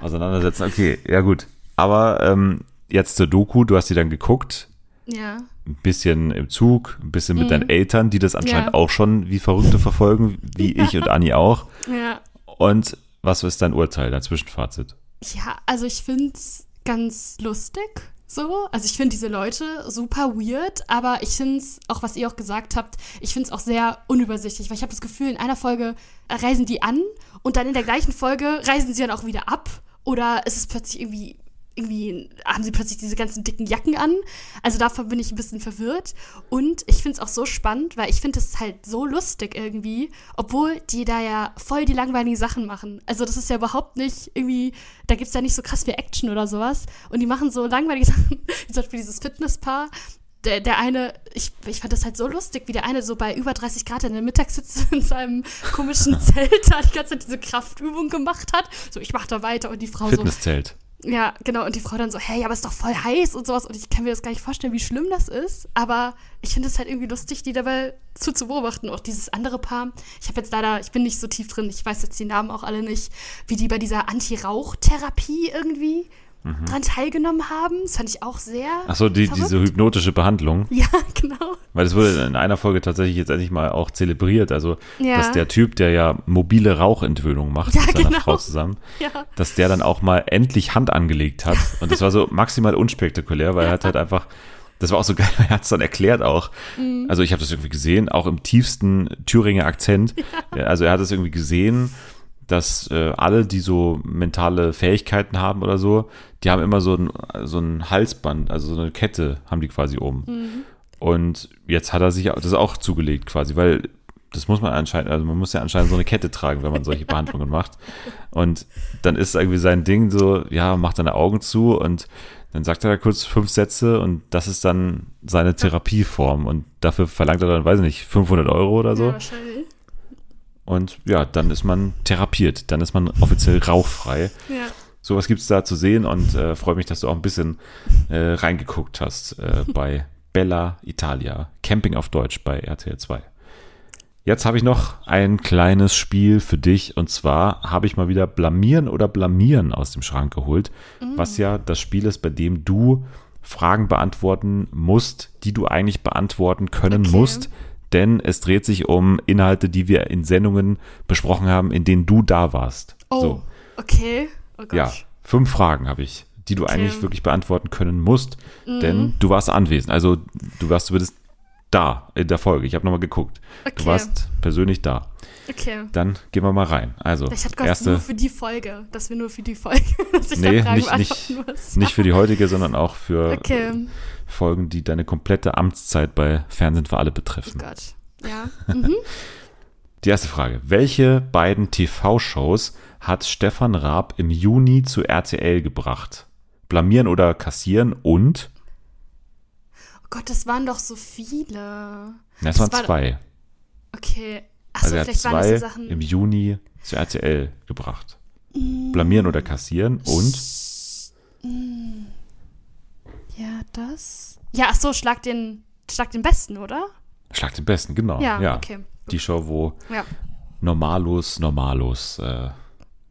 auseinandersetzen. Okay, ja gut. Aber ähm, jetzt zur Doku, du hast die dann geguckt, Ja. ein bisschen im Zug, ein bisschen mit deinen Eltern, die das anscheinend Ja. auch schon wie Verrückte verfolgen, wie ich und Anni auch. Ja. Und was ist dein Urteil, dein Zwischenfazit? Ja, also ich find's ganz lustig. So, also ich finde diese Leute super weird, aber ich find's auch, was ihr auch gesagt habt, ich find's auch sehr unübersichtlich, weil ich habe das Gefühl, in einer Folge reisen die an und dann in der gleichen Folge reisen sie dann auch wieder ab oder ist es plötzlich irgendwie irgendwie haben sie plötzlich diese ganzen dicken Jacken an. Also davon bin ich ein bisschen verwirrt. Und ich finde es auch so spannend, weil ich finde es halt so lustig irgendwie, obwohl die da ja voll die langweiligen Sachen machen. Also das ist ja überhaupt nicht irgendwie, da gibt es ja nicht so krass viel Action oder sowas. Und die machen so langweilige Sachen, wie zum Beispiel dieses Fitnesspaar. Der, der eine, ich, ich fand das halt so lustig, wie der eine so bei über 30 Grad in der Mittag sitzt in seinem komischen Zelt da die ganze Zeit diese Kraftübung gemacht hat. So, ich mach da weiter und die Frau so, Fitnesszelt. Ja, genau. Und die Frau dann so, hey, aber ist doch voll heiß und sowas. Und ich kann mir das gar nicht vorstellen, wie schlimm das ist. Aber ich finde es halt irgendwie lustig, die dabei zu, zu beobachten. Auch dieses andere Paar. Ich habe jetzt leider, ich bin nicht so tief drin, ich weiß jetzt die Namen auch alle nicht, wie die bei dieser Anti-Rauch-Therapie irgendwie dran teilgenommen haben. Das fand ich auch sehr. Achso, die, verrückt. diese hypnotische Behandlung. Ja, genau. Weil das wurde in einer Folge tatsächlich jetzt endlich mal auch zelebriert. Also, Ja. dass der Typ, der ja mobile Rauchentwöhnung macht Ja, mit seiner genau. Frau zusammen, Ja. dass der dann auch mal endlich Hand angelegt hat. Und das war so maximal unspektakulär, weil er hat halt einfach, das war auch so geil, er hat es dann erklärt auch. Mhm. Also ich habe das irgendwie gesehen, auch im tiefsten Thüringer Akzent. Ja, Also er hat es irgendwie gesehen, dass äh, alle, die so mentale Fähigkeiten haben oder so, die haben immer so ein, so ein Halsband, also so eine Kette haben die quasi oben. Mhm. Und jetzt hat er sich das auch zugelegt quasi, weil das muss man anscheinend, also man muss ja anscheinend so eine Kette tragen, wenn man solche Behandlungen macht. Und dann ist irgendwie sein Ding so, ja, macht seine Augen zu und dann sagt er da kurz fünf Sätze und das ist dann seine Therapieform und dafür verlangt er dann, weiß ich nicht, 500 Euro oder so. Ja, wahrscheinlich. Und ja, dann ist man therapiert, dann ist man offiziell rauchfrei. Ja. Sowas gibt's da zu sehen und äh, freue mich, dass du auch ein bisschen äh, reingeguckt hast äh, bei Bella Italia. Camping auf Deutsch bei RTL 2. Jetzt habe ich noch ein kleines Spiel für dich und zwar habe ich mal wieder Blamieren oder Blamieren aus dem Schrank geholt, was ja das Spiel ist, bei dem du Fragen beantworten musst, die du eigentlich beantworten können Okay. musst, denn es dreht sich um Inhalte, die wir in Sendungen besprochen haben, in denen du da warst. Oh, So. okay. Oh. Ja, fünf Fragen habe ich, die du Okay. Mhm. eigentlich wirklich beantworten können musst, denn du warst anwesend. Also du warst zumindest da in der Folge. Ich habe nochmal geguckt. Okay. Du warst persönlich da. Okay. Dann gehen wir mal rein. Also, Ich hatte erste, nur für die Folge, dass wir nur für die Folge, dass ich nee, nicht, nicht, beantworten muss. nicht für die heutige, sondern auch für Okay. Folgen, die deine komplette Amtszeit bei Fernsehen für alle Oh betreffen. Gott. Ja. Mhm. Die erste Frage. Welche beiden TV-Shows hat Stefan Raab im Juni zu RTL gebracht? Blamieren oder kassieren und? Oh Gott, das waren doch so viele. Na, es Das waren war- zwei. Okay. Achso, Also er hat vielleicht waren das zwei so Sachen. im Juni zu RTL gebracht. Blamieren oder kassieren und? Ja, das. Ja, ach so, schlag den, schlag den besten, oder? Schlag den Besten, genau. Ja, okay. Die Show, wo Ja. Normalos, Normalos äh,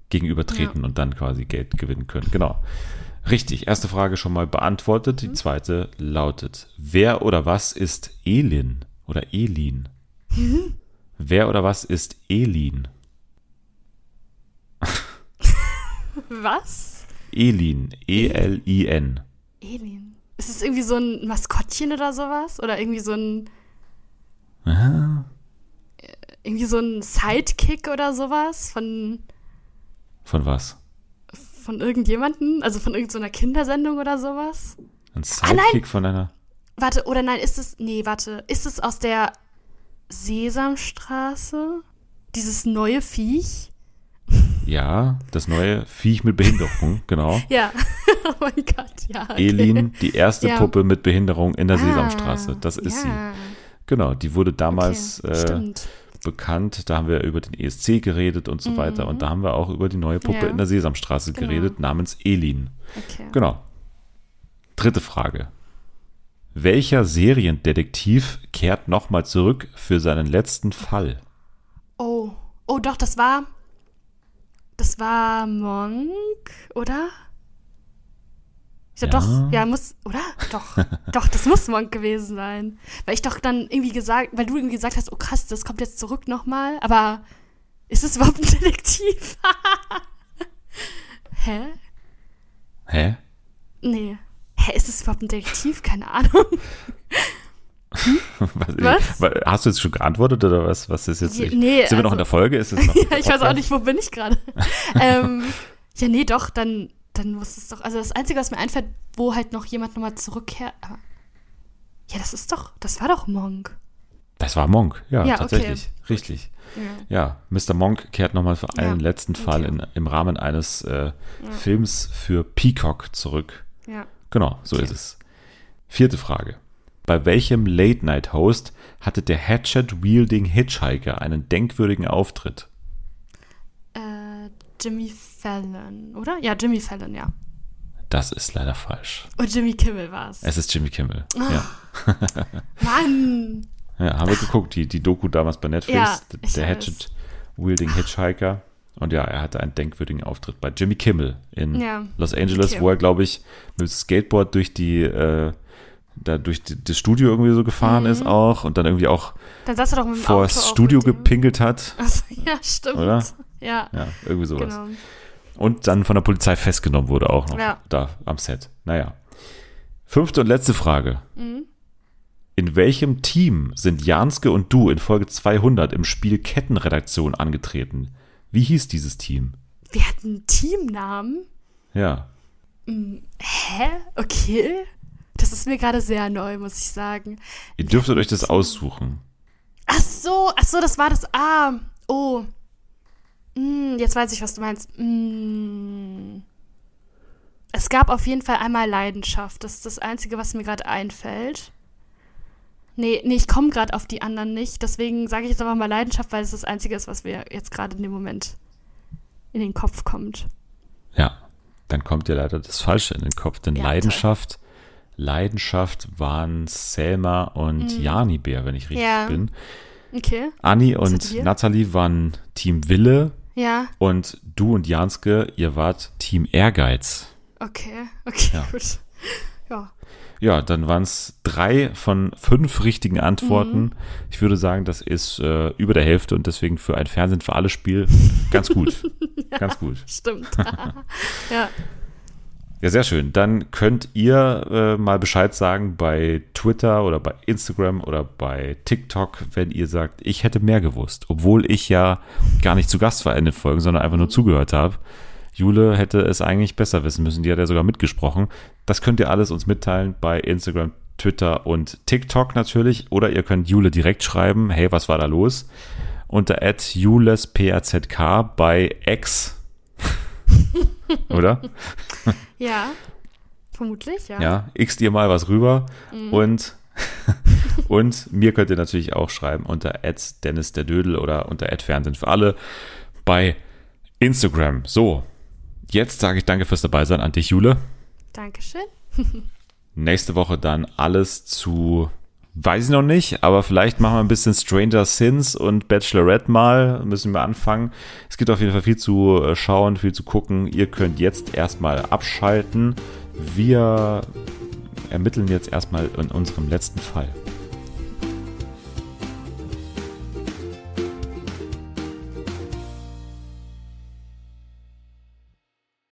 gegenübertreten und dann quasi Geld gewinnen können. Genau. Richtig, erste Frage schon mal beantwortet. Mhm. Die zweite lautet: Wer oder was ist Elin oder Elin? Mhm. Wer oder was ist Elin? Was? Elin, E E-L-I-N. Ist es irgendwie so ein Maskottchen oder sowas? Oder irgendwie so ein. Aha. Irgendwie so ein Sidekick oder sowas? Von, Von was? von irgendjemanden? Also von irgendeiner Kindersendung oder sowas? Ein Ah! Sidekick von einer. Warte, oder nein, ist es. Nee, warte. Ist es aus der Sesamstraße? Dieses neue Viech? Ja, das neue Viech mit Behinderung, genau. Ja. oh mein Gott, ja. Okay. Elin, die erste Ja. Puppe mit Behinderung in der Ah, Sesamstraße. Das ist ja. sie. Genau, die wurde damals Okay, äh, bekannt. Da haben wir über den ESC geredet und so weiter. Und da haben wir auch über die neue Puppe Mhm. Ja. in der Sesamstraße Genau. geredet, namens Elin. Okay. Genau. Dritte Frage. Welcher Seriendetektiv kehrt nochmal zurück für seinen letzten Fall? Oh. Oh, doch, das war. Das war Monk, oder? Ja, Ja. doch, ja, muss, oder? Doch, doch, das muss Monk gewesen sein. Weil ich doch dann irgendwie gesagt, weil du irgendwie gesagt hast, oh krass, das kommt jetzt zurück nochmal, aber ist es überhaupt ein Detektiv? Hä? Hä? Nee. Hä, ist es überhaupt ein Detektiv? Keine Ahnung. Was? Was? Hast du jetzt schon geantwortet oder was? Was ist jetzt? Je- nee, sind wir noch also- in der Folge? Ist es noch ja, ich weiß auch nicht, wo bin ich gerade. ähm, ja, nee, doch, dann, dann muss es doch. Also das Einzige, was mir einfällt, wo halt noch jemand nochmal zurückkehrt. Ja, das ist doch, das war doch Monk. Das war Monk, ja, Ja, okay. tatsächlich. Richtig. Ja. Ja, Mr. Monk kehrt nochmal für einen Ja, letzten Fall okay. in, im Rahmen eines äh, Films für Peacock zurück. Ja. Genau, so Okay. ist es. Vierte Frage. Bei welchem Late-Night-Host hatte der Hatchet-wielding Hitchhiker einen denkwürdigen Auftritt? Äh, Jimmy Fallon, oder? Ja, Jimmy Fallon, ja. Das ist leider falsch. Und Jimmy Kimmel war es. Es ist Jimmy Kimmel. Ah. Ja. Mann! ja, haben wir geguckt, die, die Doku damals bei Netflix, Ja, der weiß. Hatchet-wielding Hitchhiker. Und ja, er hatte einen denkwürdigen Auftritt bei Jimmy Kimmel in Ja, Los Angeles, okay. wo er, glaube ich, mit Skateboard durch die, äh, da durch die, das Studio irgendwie so gefahren ist auch und dann irgendwie auch Dann saß er doch mit dem vor Mhm. Auto das Studio dem- gepinkelt hat. Achso, ja, stimmt. Oder? Ja, Ja, irgendwie sowas. genau. Und dann von der Polizei festgenommen wurde auch noch Ja. da am Set. Naja. Fünfte und letzte Frage. Mhm. In welchem Team sind Janske und du in Folge 200 im Spiel Kettenredaktion angetreten? Wie hieß dieses Team? Wir hatten einen Teamnamen. Ja. Hä? Okay. Das ist mir gerade sehr neu, muss ich sagen. Ihr dürftet euch das aussuchen. Ach so, ach so, das war das. Ah, oh. Hm, jetzt weiß ich, was du meinst. Hm. Es gab auf jeden Fall einmal Leidenschaft. Das ist das Einzige, was mir gerade einfällt. Nee, nee, ich komme gerade auf die anderen nicht. Deswegen sage ich jetzt einfach mal Leidenschaft, weil es das Einzige ist, was mir jetzt gerade in dem Moment in den Kopf kommt. Ja. Dann kommt dir leider das Falsche in den Kopf, denn Ja, Leidenschaft, Leidenschaft waren Selma und Jani Bär, wenn ich richtig Mhm. Ja. bin. Okay. Anni und? Nathalie waren Team Wille Ja, und du und Janske, ihr wart Team Ehrgeiz. okay, okay, Ja. gut. Ja. Ja, dann waren es drei von fünf richtigen Antworten. Mhm. Ich würde sagen, das ist äh, über der Hälfte und deswegen für ein Fernsehen für alle Spiel ganz gut. Ganz gut. Stimmt. ja. Ja, sehr schön. Dann könnt ihr äh, mal Bescheid sagen bei Twitter oder bei Instagram oder bei TikTok, wenn ihr sagt, ich hätte mehr gewusst, obwohl ich ja gar nicht zu Gast war in den Folgen, sondern einfach nur zugehört habe. Jule hätte es eigentlich besser wissen müssen, die hat ja sogar mitgesprochen. Das könnt ihr alles uns mitteilen bei Instagram, Twitter und TikTok natürlich. Oder ihr könnt Jule direkt schreiben, hey, was war da los? Unter julespazk bei X. Oder? Ja. Vermutlich, ja. Ja, x dir mal was rüber und und mir könnt ihr natürlich auch schreiben unter Dennis der Dödel oder unter Fernsehen für alle bei Instagram. So, jetzt sage ich danke fürs dabei sein an dich, Jule. Dankeschön. Nächste Woche dann alles zu, weiß ich noch nicht, aber vielleicht machen wir ein bisschen Stranger Sins und Bachelorette mal, müssen wir anfangen. Es gibt auf jeden Fall viel zu äh, schauen, viel zu gucken. Ihr könnt jetzt erstmal abschalten. Wir ermitteln jetzt erstmal in unserem letzten Fall.